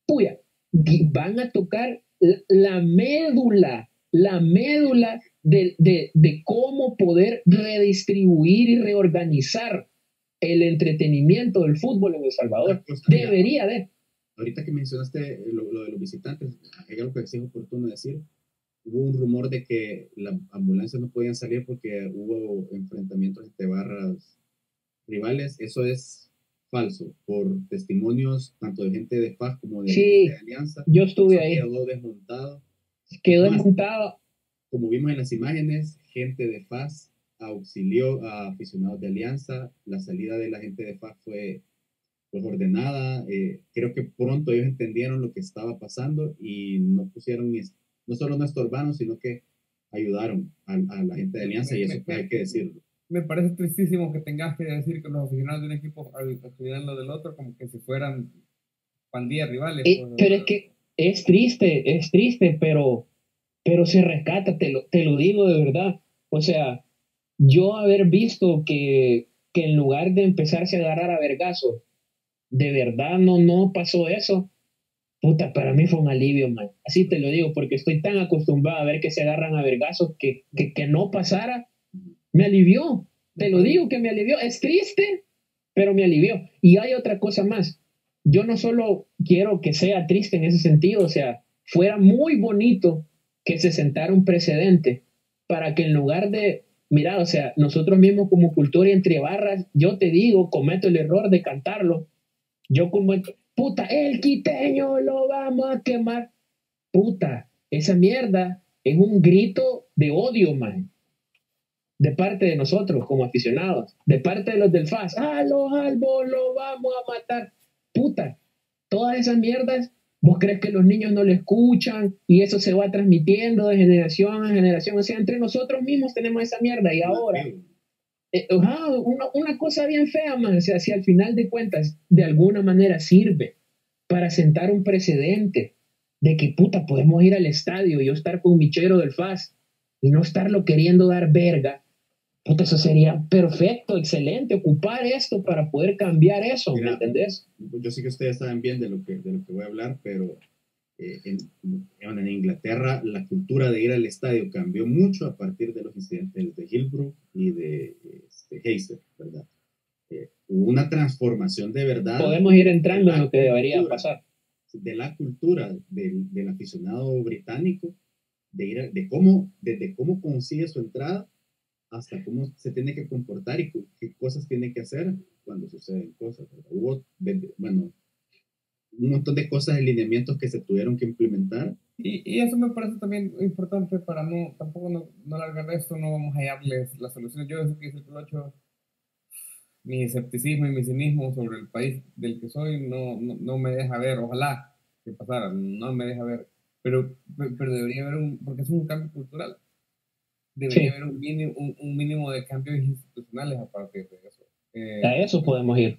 S2: puya, van a tocar la médula, la médula de, de, de cómo poder redistribuir y reorganizar el entretenimiento del fútbol en El Salvador. Debería de.
S3: Ahorita que mencionaste lo, de los visitantes, hay algo que es oportuno decir. Hubo un rumor de que las ambulancias no podían salir porque hubo enfrentamientos entre barras rivales. Eso es falso, por testimonios tanto de gente de paz como de,
S2: sí,
S3: Alianza.
S2: Yo estuve ahí.
S3: Quedó desmontado.
S2: Quedó desmontado.
S3: Como vimos en las imágenes, gente de paz auxilió a aficionados de Alianza. La salida de la gente de FAC fue, pues, ordenada. Eh, creo que pronto ellos entendieron lo que estaba pasando y no pusieron ni, no solo no estorbaron, sino que ayudaron a, la gente de Alianza y eso hay que decirlo.
S1: Me parece tristísimo que tengas que decir que los aficionados de un equipo estudian lo del otro como que si fueran pandillas rivales.
S2: Eh, pues, pero es que es triste, es triste, pero, pero se rescata, te lo, te lo digo de verdad. O sea, yo haber visto que, que en lugar de empezarse a agarrar a vergazos, de verdad no, no pasó eso, puta, para mí fue un alivio, man. Así te lo digo, porque estoy tan acostumbrado a ver que se agarran a vergazos que, que, que no pasara, me alivió, te lo digo que me alivió, es triste, pero me alivió. Y hay otra cosa más, yo no solo quiero que sea triste en ese sentido, o sea, fuera muy bonito que se sentara un precedente para que en lugar de mira, o sea, nosotros mismos como cultura entre barras, yo te digo, cometo el error de cantarlo. Yo como, puta, el quiteño lo vamos a quemar. Puta, esa mierda es un grito de odio, man. De parte de nosotros como aficionados, de parte de los del FAS, a los albos lo vamos a matar. Puta, todas esas mierdas ¿Vos crees que los niños no le escuchan y eso se va transmitiendo de generación a generación? O sea, entre nosotros mismos tenemos esa mierda y ahora... Eh, una, una, cosa bien fea, man. O sea, si al final de cuentas de alguna manera sirve para sentar un precedente de que puta podemos ir al estadio y yo estar con mi chero del FAS y no estarlo queriendo dar verga, eso sería perfecto, excelente, ocupar esto para poder cambiar eso, ¿me entendés?
S3: Yo sé que ustedes saben bien de lo que, de lo que voy a hablar, pero eh, en, en, Inglaterra la cultura de ir al estadio cambió mucho a partir de los incidentes de Hillbrook y de este, ¿verdad? Eh, hubo una transformación de verdad.
S2: Podemos ir entrando en lo que debería pasar.
S3: De la cultura del, del aficionado británico de, ir de cómo, desde cómo consigue su entrada hasta cómo se tiene que comportar y qué cosas tiene que hacer cuando suceden cosas. Hubo, bueno, un montón de cosas, de lineamientos que se tuvieron que implementar.
S1: Y, y, eso me parece también importante para no, tampoco no, no alargar esto, no vamos a hallarles las soluciones. Yo desde que hice el colocho, mi escepticismo y mi cinismo sobre el país del que soy no, no, no me deja ver, ojalá que pasara, no me deja ver pero, pero debería haber un, porque es un cambio cultural, debería haber un mínimo, un, mínimo de cambios institucionales a partir de eso.
S2: Eh, a eso podemos ir.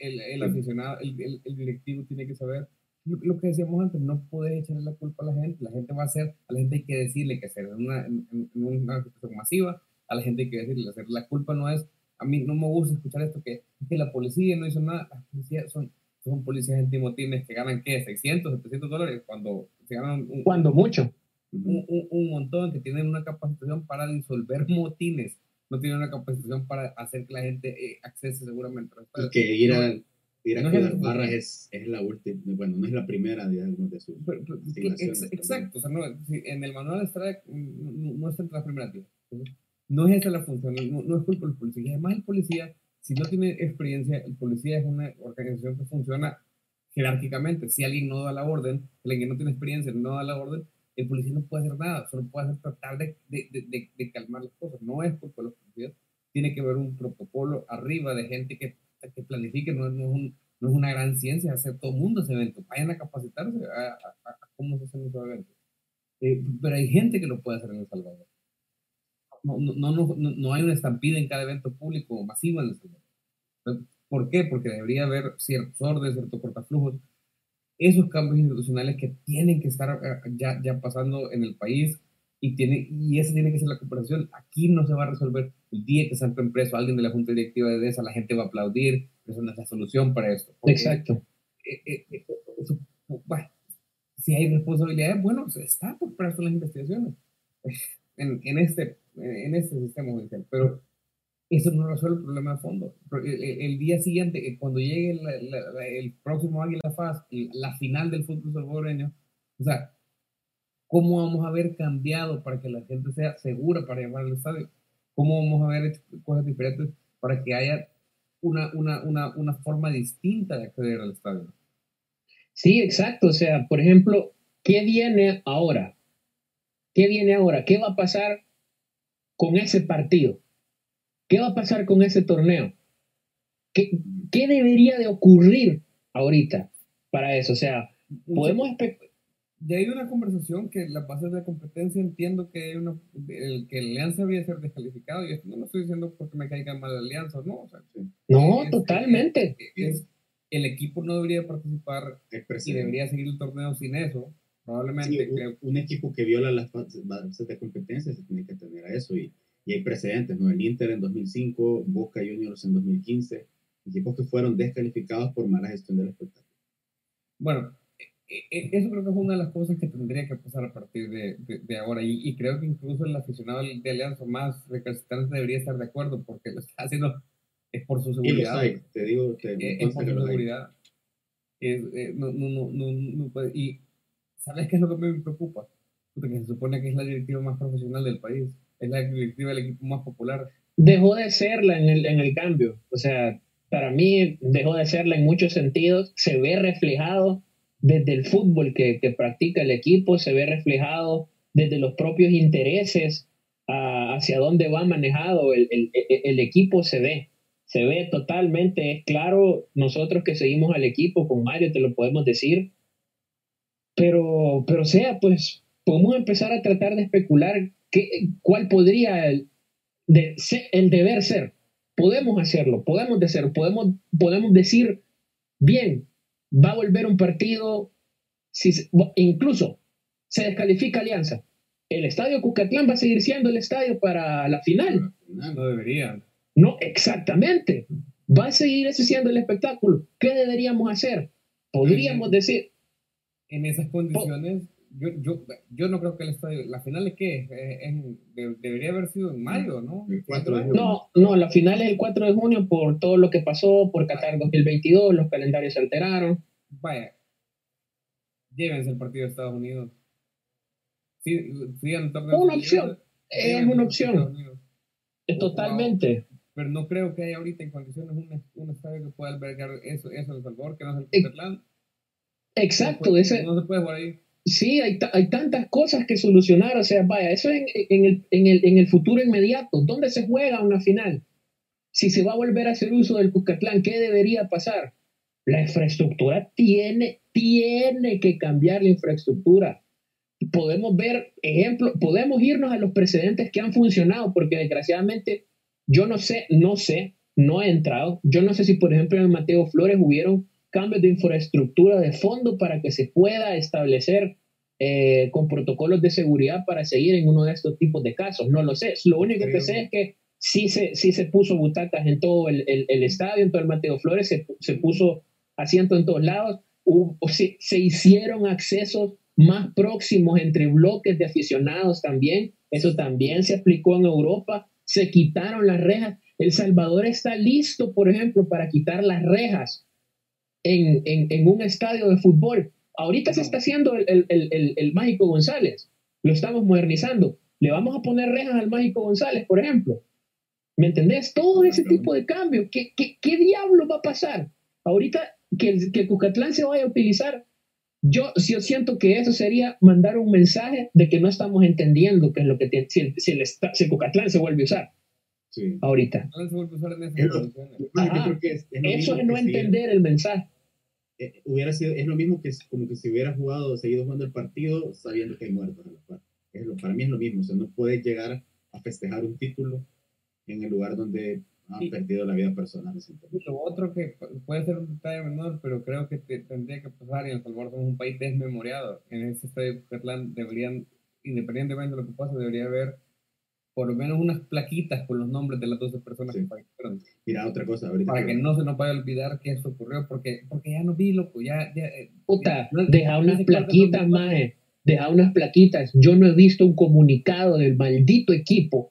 S1: El, el aficionado, el, el, directivo tiene que saber lo, que decíamos antes, no puedes echarle la culpa a la gente, la gente va a hacer, a la gente hay que decirle que hacer en una, en, una situación masiva, a la gente hay que decirle, hacer la culpa no es, a mí no me gusta escuchar esto, que, que la policía no hizo nada, la policía son, son policías antimotines que ganan, ¿qué? 600, 700 dólares cuando se ganan...
S2: Un, cuando mucho.
S1: Un, un, montón, que tienen una capacitación para disolver (laughs) motines, no tienen una capacitación para hacer que la gente eh, accese seguramente.
S3: Y que ir a, ir a no barras es, es, la última, bueno, no es la primera, digamos, de sus
S1: Exacto, o sea, no, en el manual está, no, no está entre las primeras No es esa la función, no, no es culpa del policía. Además, el policía si no tiene experiencia, el policía es una organización que funciona jerárquicamente. Si alguien no da la orden, alguien que no tiene experiencia no da la orden, el policía no puede hacer nada, solo puede hacer tratar de, de, de, de calmar las cosas. No es porque los policías, tiene que haber un protocolo arriba de gente que, que planifique, no, no, es un, no, es una gran ciencia hacer todo mundo ese evento. Vayan a capacitarse a, a, cómo se hacen esos eventos. Eh, pero hay gente que lo puede hacer en El Salvador no, no, no, no, hay una estampida en cada evento público masivo en el ¿Por qué? Porque debería haber ciertos órdenes, ciertos cortaflujos. Esos cambios institucionales que tienen que estar eh, ya, ya pasando en el país y, tiene, y esa tiene que ser la cooperación. Aquí no se va a resolver el día que se preso alguien de la Junta Directiva de ESA, la gente va a aplaudir, eso no es la solución para esto.
S2: Exacto.
S1: Eh, eh, si hay responsabilidades, bueno, está por preso las investigaciones (laughs) en, en este en este sistema judicial, pero eso no resuelve el problema de fondo. El, día siguiente, eh, cuando llegue el próximo Águila Faz, la final del fútbol salvadoreño, o sea, ¿cómo vamos a haber cambiado para que la gente sea segura para llevar al estadio? ¿Cómo vamos a haber hecho cosas diferentes para que haya una, una, una, una forma distinta de acceder al estadio?
S2: Sí, exacto. O sea, por ejemplo, ¿qué viene ahora? ¿Qué viene ahora? ¿Qué va a pasar con ese partido? ¿Qué va a pasar con ese torneo? ¿Qué, qué debería de ocurrir ahorita para eso? O sea, podemos...
S1: Ya hay una conversación que las bases de competencia entiendo que, hay una, el, que la alianza debería ser descalificado y esto no lo estoy diciendo porque me caiga mal la alianza, no. O sea,
S2: no, totalmente.
S1: el equipo no debería participar y debería seguir el torneo sin eso. Probablemente.
S3: un, equipo que viola las bases de competencia se tiene que tener a eso y, y, hay precedentes, ¿no? El Inter en 2005, Boca Juniors en 2015, equipos que fueron descalificados por mala gestión del espectáculo.
S1: Bueno, e, e, eso creo que es una de las cosas que tendría que pasar a partir de, de, ahora y, creo que incluso el aficionado de Alianza más recalcitrante debería estar de acuerdo porque lo está haciendo es por su seguridad.
S3: Y te digo, te
S1: es, es por su seguridad. Es, eh, no, no, no, no, no puede, y ¿Sabes qué es lo que me preocupa? Porque se supone que es la directiva más profesional del país, es la directiva del equipo más popular.
S2: Dejó de serla en el, en el cambio. O sea, para mí dejó de serla en muchos sentidos. Se ve reflejado desde el fútbol que, que practica el equipo, se ve reflejado desde los propios intereses hacia dónde va manejado el, el, el, equipo, se ve. Se ve totalmente, es claro, nosotros que seguimos al equipo, con Mario te lo podemos decir, pero, pero sea, pues podemos empezar a tratar de especular qué, cuál podría el, de, el deber ser. Podemos hacerlo, podemos hacerlo, podemos, podemos decir, bien, va a volver un partido, si, incluso se descalifica Alianza. El estadio Cucatlán va a seguir siendo el estadio para la final.
S1: No debería.
S2: No, exactamente. Va a seguir ese siendo el espectáculo. ¿Qué deberíamos hacer? Podríamos decir.
S1: En esas condiciones, yo, yo, yo no creo que el estadio, la final es que debería haber sido en mayo, ¿no?
S3: El 4 de junio.
S2: No, no, la final es el 4 de junio por todo lo que pasó, por Qatar 2022, los calendarios se alteraron.
S1: Vaya, llévense el partido de Estados Unidos. Sí, sí,
S2: una opción, es una opción. Es totalmente.
S1: Pero no creo que haya ahorita en condiciones un, un estadio que pueda albergar eso, eso en El Salvador, que no es el Cucatlán.
S2: Exacto,
S1: no,
S2: ese,
S1: no se puede jugar ahí.
S2: Sí, hay, hay tantas cosas que solucionar. O sea, vaya, eso en, en, el, en, el, en el futuro inmediato. ¿Dónde se juega una final? Si se va a volver a hacer uso del Cucatlán, ¿qué debería pasar? La infraestructura tiene, tiene que cambiar la infraestructura. Podemos ver ejemplos, podemos irnos a los precedentes que han funcionado, porque desgraciadamente yo no sé, no sé, no he entrado. Yo no sé si, por ejemplo, en Mateo Flores hubieron cambios de infraestructura de fondo para que se pueda establecer eh, con protocolos de seguridad para seguir en uno de estos tipos de casos. No lo sé. Lo único que sé es que sí se, sí se puso butacas en todo el, el, estadio, en todo el Mateo Flores, se, se puso asiento en todos lados, o se, se hicieron accesos más próximos entre bloques de aficionados también. Eso también se aplicó en Europa. Se quitaron las rejas. El Salvador está listo, por ejemplo, para quitar las rejas en, en, en un estadio de fútbol. Ahorita se está haciendo el, el, el, el, Mágico González. Lo estamos modernizando. Le vamos a poner rejas al Mágico González, por ejemplo. ¿Me entendés? Todo ese tipo de cambios. ¿Qué, qué, qué diablo va a pasar? Ahorita que el, que Cucatlán se vaya a utilizar, yo, yo siento que eso sería mandar un mensaje de que no estamos entendiendo qué es lo que tiene, si, si, el, si el Cucatlán se vuelve a usar. Sí. Ahorita. eso es no entender el mensaje.
S3: Eh, hubiera sido, es lo mismo que como que si hubiera jugado, seguido jugando el partido sabiendo que hay muertos Es lo, para mí es lo mismo, o sea, no puedes llegar a festejar un título en el lugar donde han perdido la vida personal.
S1: Lo otro que puede ser un detalle menor, pero creo que tendría que pasar, y El Salvador somos un país desmemoriado. En ese estadio de Cucatlán deberían, independientemente de lo que pase, debería haber por lo menos unas plaquitas con los nombres de las 12 personas que fallecieron.
S3: Mira, otra cosa,
S1: Para que no se nos vaya a olvidar que eso ocurrió, porque, porque ya no vi, loco, ya... ya eh,
S2: Puta, deja unas plaquitas, mae, deja unas plaquitas. Yo no he visto un comunicado del maldito equipo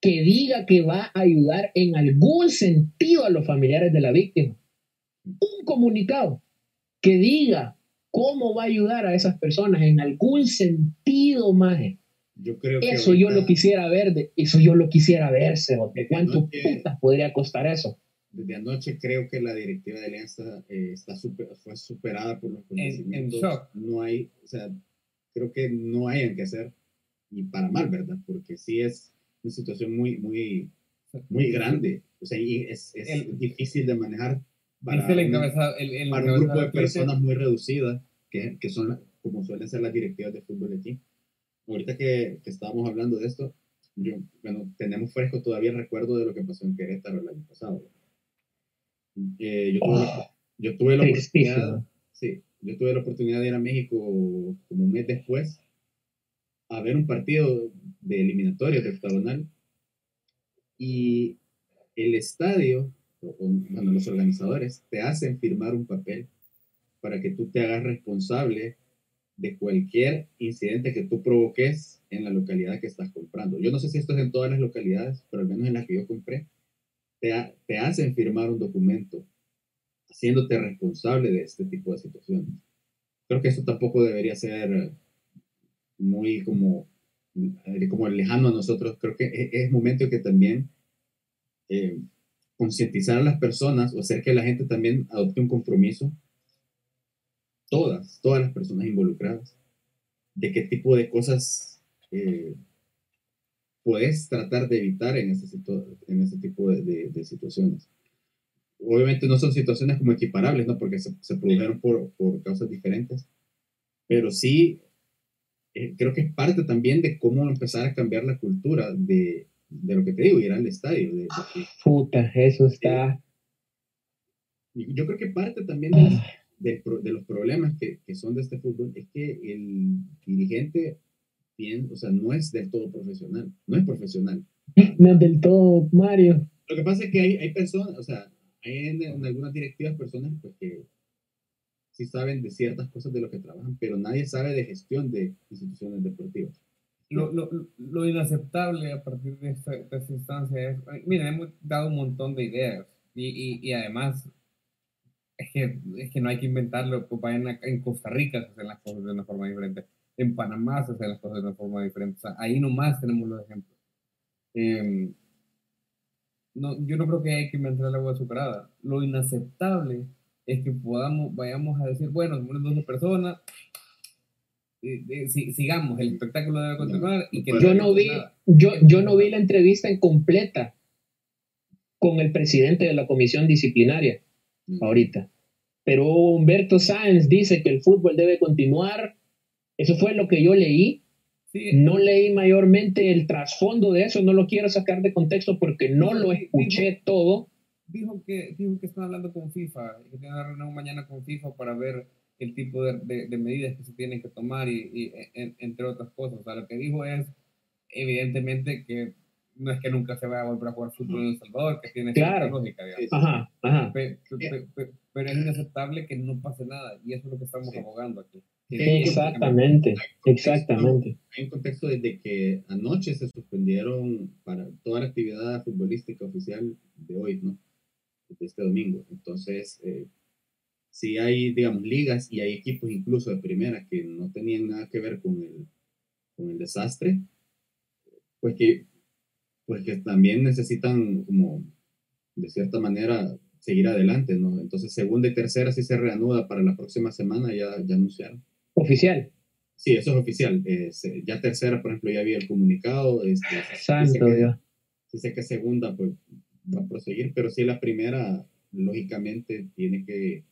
S2: que diga que va a ayudar en algún sentido a los familiares de la víctima. Un comunicado que diga cómo va a ayudar a esas personas en algún sentido, mae
S3: yo creo
S2: eso yo lo quisiera ver, de, eso yo lo quisiera ver, ¿De cuánto putas podría costar eso?
S3: Desde anoche creo que la directiva de Alianza eh, está super, fue superada por los conocimientos. no hay, o sea, creo que no hay en qué hacer, y para mal, ¿verdad? Porque sí es una situación muy, muy, muy grande, o sea, y es, es difícil de manejar para, un, para un grupo de personas muy reducidas, que, que son como suelen ser las directivas de fútbol aquí ahorita que, que, estábamos hablando de esto, yo, bueno, tenemos fresco todavía el recuerdo de lo que pasó en Querétaro el año pasado. Eh, yo, tuve, oh, yo, tuve, la oportunidad, sí, yo tuve la oportunidad de ir a México como un mes después a ver un partido de eliminatorias de octagonal y el estadio, bueno, los organizadores te hacen firmar un papel para que tú te hagas responsable de cualquier incidente que tú provoques en la localidad que estás comprando. Yo no sé si esto es en todas las localidades, pero al menos en las que yo compré, te, te hacen firmar un documento haciéndote responsable de este tipo de situaciones. Creo que eso tampoco debería ser muy como, como lejano a nosotros. Creo que es, momento que también eh, concientizar a las personas o hacer que la gente también adopte un compromiso todas, todas las personas involucradas, de qué tipo de cosas eh, puedes tratar de evitar en ese, en ese tipo de, de, situaciones. Obviamente no son situaciones como equiparables, ¿no? Porque se, se produjeron por, por, causas diferentes, pero sí eh, creo que es parte también de cómo empezar a cambiar la cultura de, de lo que te digo, ir al estadio. De,
S2: Puta, eso está...
S3: yo creo que parte también de, de, de los problemas que, que, son de este fútbol es que el dirigente bien, o sea, no es del todo profesional, no es profesional.
S2: No es del todo, Mario.
S3: Lo que pasa es que hay, hay personas, o sea, hay en, en, algunas directivas personas pues, que sí saben de ciertas cosas de lo que trabajan, pero nadie sabe de gestión de instituciones deportivas.
S1: Lo, lo, lo inaceptable a partir de esta, de esta instancia es, mira, hemos dado un montón de ideas y, y, y además es que, es que no hay que inventarlo, pues vayan en Costa Rica se hacen las cosas de una forma diferente, en Panamá se hacen las cosas de una forma diferente, o sea, ahí nomás tenemos los ejemplos. Eh, no, yo no creo que hay que inventar el agua superada. Lo inaceptable es que podamos, vayamos a decir, bueno, somos 12 personas, eh, eh, sigamos, el espectáculo debe continuar. Y que
S2: yo, no vi, yo, yo no vi la entrevista en completa con el presidente de la comisión disciplinaria. Ahorita. Pero Humberto Sáenz dice que el fútbol debe continuar. Eso fue lo que yo leí. Sí, no leí mayormente el trasfondo de eso, no lo quiero sacar de contexto porque no lo escuché
S1: dijo,
S2: todo.
S1: Dijo que, dijo que están hablando con FIFA, que tienen una reunión mañana con FIFA para ver el tipo de, de, de, medidas que se tienen que tomar y, y en, entre otras cosas. O sea, lo que dijo es, evidentemente, que no es que nunca se vaya a volver a jugar fútbol en El Salvador, que tiene
S2: claro.
S1: lógica, digamos.
S2: Ajá, ajá.
S1: Pero, pero, pero, es inaceptable que no pase nada y eso es lo que estamos sí. abogando aquí.
S2: Exactamente, exactamente.
S3: Hay un contexto desde que anoche se suspendieron para toda la actividad futbolística oficial de hoy, ¿no? De este domingo. Entonces, eh, si hay, digamos, ligas y hay equipos incluso de primera que no tenían nada que ver con el, con el desastre, pues que, pues que también necesitan como, de cierta manera, seguir adelante, ¿no? Entonces, segunda y tercera sí se reanuda para la próxima semana, ya, ya anunciaron.
S2: Oficial.
S3: Sí, eso es oficial. Eh, ya tercera, por ejemplo, ya había el comunicado. Este,
S2: Santo Dios.
S3: Sí sé que segunda, pues, va a proseguir, pero sí la primera, lógicamente, tiene que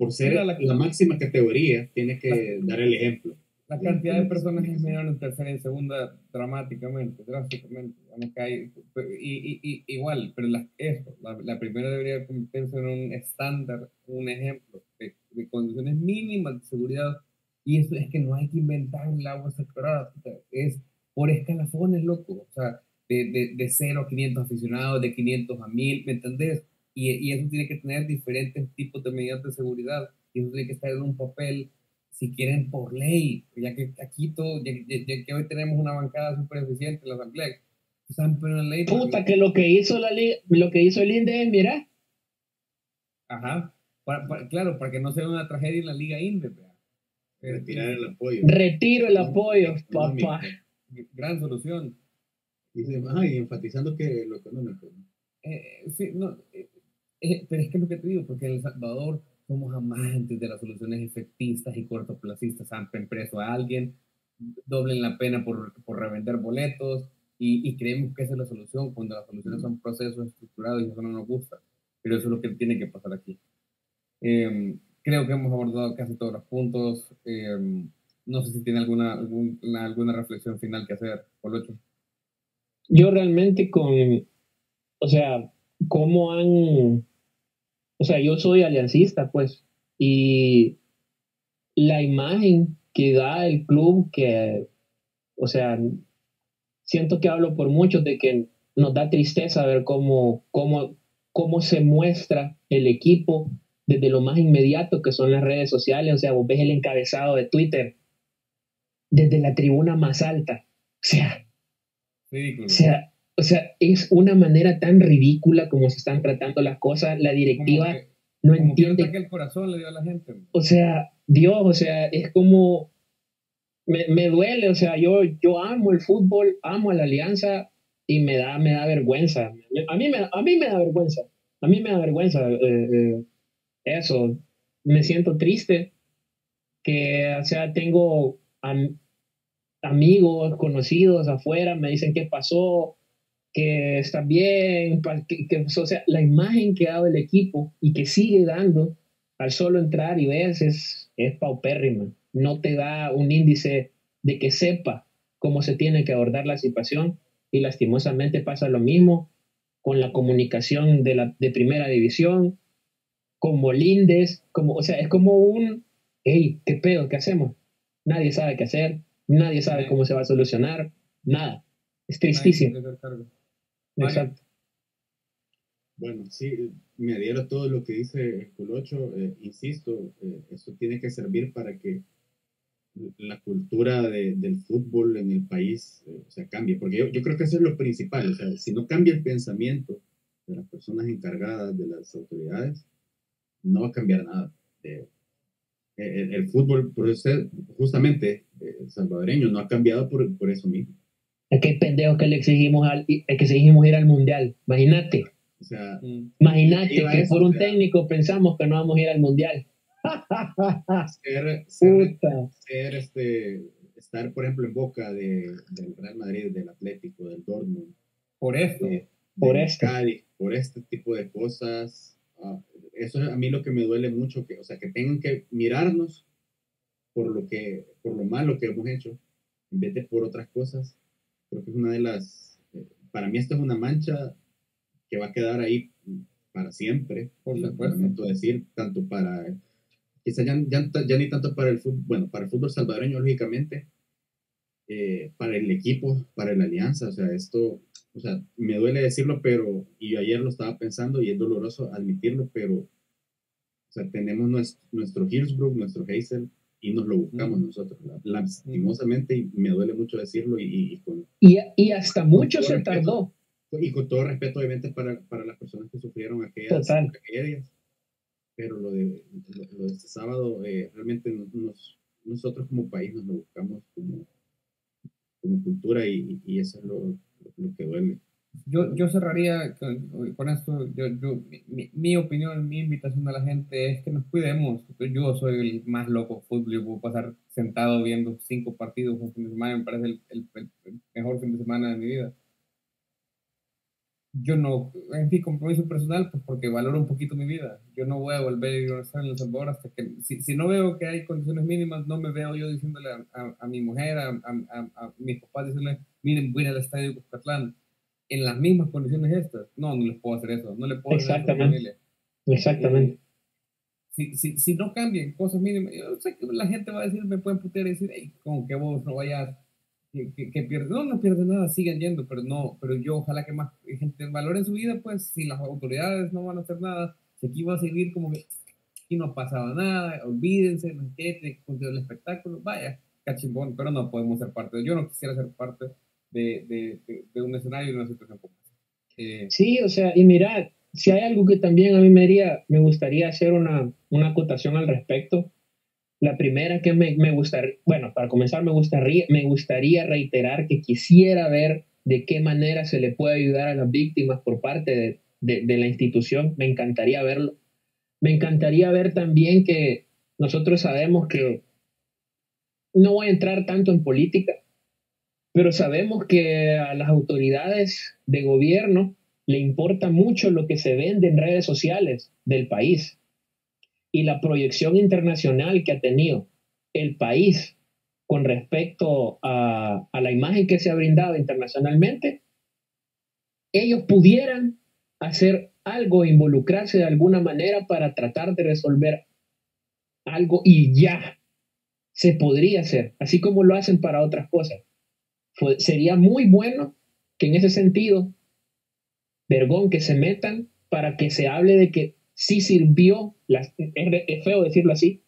S3: por ser la, la, máxima categoría, tiene que la, dar el ejemplo.
S1: La cantidad de personas es menor en tercera y en segunda dramáticamente, drásticamente. Que y, y, y, igual, pero la, eso, la, primera debería convertirse en un estándar, un ejemplo de, de, condiciones mínimas de seguridad. Y eso es que no hay que inventar el agua saturada, es por escalafones, loco. O sea, de, de, de 0 a 500 aficionados, de 500 a 1000, ¿me entendés? Y, y, eso tiene que tener diferentes tipos de medidas de seguridad y eso tiene que estar en un papel, si quieren, por ley, ya que aquí todo, ya, ya, ya que hoy tenemos una bancada súper eficiente en la asamblea, están una ley.
S2: Puta, que lo que hizo la lo que hizo el INDE es, mira.
S1: Ajá, para, para, claro, para que no sea una tragedia en la Liga INDE.
S3: Retirar el apoyo.
S2: Retiro el apoyo, no, papá.
S1: Gran solución.
S3: Y, enfatizando que lo económico.
S1: Eh, sí, no, eh, eh, pero es que es lo que te digo, porque en El Salvador somos amantes de las soluciones efectistas y cortoplacistas. Zampen preso a alguien, doblen la pena por, por revender boletos y, y, creemos que esa es la solución cuando las soluciones son procesos estructurados y eso no nos gusta. Pero eso es lo que tiene que pasar aquí. Eh, creo que hemos abordado casi todos los puntos. Eh, no sé si tiene alguna, alguna, alguna reflexión final que hacer, Polocho.
S2: Yo realmente con, o sea, cómo han o sea, yo soy aliancista, pues, y la imagen que da el club, que, o sea, siento que hablo por muchos de que nos da tristeza ver cómo, cómo, cómo se muestra el equipo desde lo más inmediato que son las redes sociales, o sea, vos ves el encabezado de Twitter desde la tribuna más alta, o sea,
S1: Ridículo.
S2: o sea, o sea, es una manera tan ridícula como se están tratando las cosas. La directiva
S1: que,
S2: no entiende.
S1: Que el corazón le dio a la gente.
S2: O sea, Dios, o sea, es como. Me, me, duele, o sea, yo, yo amo el fútbol, amo a la alianza y me da, me da vergüenza. A mí me, a mí me da vergüenza. A mí me da vergüenza eh, eh, eso. Me siento triste que, o sea, tengo am, amigos, conocidos afuera, me dicen qué pasó, que está bien, que, que, o sea, la imagen que ha dado el equipo y que sigue dando al solo entrar y ves es, es paupérrima. No te da un índice de que sepa cómo se tiene que abordar la situación y lastimosamente pasa lo mismo con la comunicación de, la, de primera división, como Lindes, como, o sea, es como un, hey, ¿qué pedo? ¿Qué hacemos? Nadie sabe qué hacer, nadie sabe cómo se va a solucionar, nada. Es tristísimo. Exacto.
S3: Bueno, sí, me adhiero a todo lo que dice el Colocho. Eh, insisto, eh, eso tiene que servir para que la cultura del fútbol en el país eh, se cambie, porque yo, yo, creo que eso es lo principal. O sea, si no cambia el pensamiento de las personas encargadas, de las autoridades, no va a cambiar nada. el, fútbol, por eso, justamente, salvadoreño, no ha cambiado por, por eso mismo.
S2: Es que pendejo que le exigimos, al, que exigimos ir al mundial. Imagínate. O sea, mm. imagínate que por un técnico pensamos que no vamos a ir al mundial. (laughs)
S3: ser, ser, este, estar, por ejemplo, en boca de, del Real Madrid, del Atlético, del Dortmund.
S1: Por esto.
S2: por esto.
S3: por este tipo de cosas. Ah, eso es a mí lo que me duele mucho, que, o sea, que tengan que mirarnos por lo que, por lo malo que hemos hecho, en vez de por otras cosas creo que es una de las, eh, para mí esto es una mancha que va a quedar ahí para siempre, por supuesto. decir, tanto para, quizá ya, ya, ni tanto para el fútbol, bueno, para el fútbol salvadoreño, lógicamente, eh, para el equipo, para la alianza, o sea, esto, o sea, me duele decirlo, pero, y yo ayer lo estaba pensando y es doloroso admitirlo, pero, o sea, tenemos nuestro, nuestro Hillsbrook, nuestro Hazel, y nos lo buscamos nosotros, lastimosamente, y me duele mucho decirlo. Y,
S2: y, y, hasta mucho se tardó.
S3: Y con todo respeto, obviamente, para, para las personas que sufrieron aquellas, aquellas pero lo de, lo, de este sábado, eh, realmente nos, nosotros como país nos lo buscamos como, como cultura y, y eso es lo, lo que duele.
S1: Yo, yo cerraría con, esto, yo, yo, mi, mi, opinión, mi invitación a la gente es que nos cuidemos. Yo soy el más loco fútbol, yo puedo pasar sentado viendo cinco partidos un fin de semana, me parece el, el, mejor fin de semana de mi vida. Yo no, en mi compromiso personal, pues porque valoro un poquito mi vida. Yo no voy a volver a a en El Salvador hasta que, si, si, no veo que hay condiciones mínimas, no me veo yo diciéndole a, a, mi mujer, a, a, mis papás, diciéndole, miren, voy al estadio de Cuscatlán en las mismas condiciones estas. No, no les puedo hacer eso. No le puedo
S2: Exactamente. hacer familia. Exactamente.
S1: si, si, si, no cambian cosas mínimas, yo sé que la gente va a decir, me pueden putear y decir, hey, como que vos no vayas, que, que, pierdes. No, no pierdes nada, sigan yendo, pero no, pero yo ojalá que más gente valore su vida, pues si las autoridades no van a hacer nada, si aquí va a seguir como que aquí no ha pasado nada, olvídense, no que el espectáculo, vaya, cachimbón, pero no podemos ser parte. Yo no quisiera ser parte de, de, un escenario y una situación
S2: eh, sí, o sea, y mira, si hay algo que también a mí me, haría, me gustaría hacer una, una acotación al respecto. La primera que me, me gustaría, bueno, para comenzar, me gustaría, me gustaría reiterar que quisiera ver de qué manera se le puede ayudar a las víctimas por parte de, de, de la institución. Me encantaría verlo. Me encantaría ver también que nosotros sabemos que no voy a entrar tanto en política, pero sabemos que a las autoridades de gobierno le importa mucho lo que se vende en redes sociales del país. Y la proyección internacional que ha tenido el país con respecto a, la imagen que se ha brindado internacionalmente, ellos pudieran hacer algo, involucrarse de alguna manera para tratar de resolver algo y ya se podría hacer, así como lo hacen para otras cosas sería muy bueno que en ese sentido, vergón, que se metan para que se hable de que sí sirvió, es, feo decirlo así,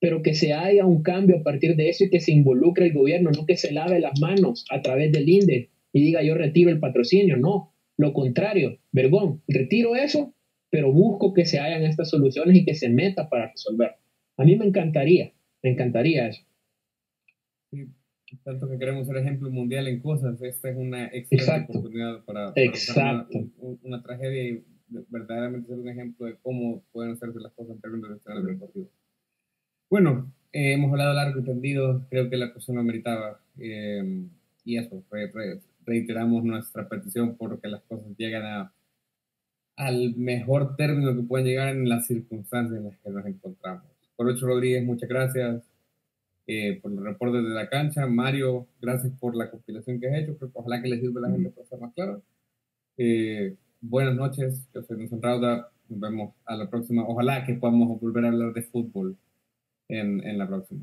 S2: pero que se haya un cambio a partir de eso y que se involucre el gobierno, no que se lave las manos a través del INDE y diga yo retiro el patrocinio, no, lo contrario, vergón, retiro eso, pero busco que se hayan estas soluciones y que se meta para resolver. A mí me encantaría, me encantaría eso
S1: tanto que queremos ser ejemplo mundial en cosas, esta es una excelente oportunidad para, una, tragedia y verdaderamente ser un ejemplo de cómo pueden hacerse las cosas en términos de deportivos. Bueno, eh, hemos hablado largo y tendido, creo que la cuestión lo meritaba. Eh, y eso, reiteramos nuestra petición porque las cosas llegan a, al mejor término que pueden llegar en las circunstancias en las que nos encontramos. Corocho Rodríguez, muchas gracias eh, por los reportes de la cancha. Mario, gracias por la compilación que has hecho. ojalá que les sirva a la gente para estar más claro. Eh, buenas noches, yo soy Nelson Rauda. Nos vemos a la próxima. Ojalá que podamos volver a hablar de fútbol en, en la próxima.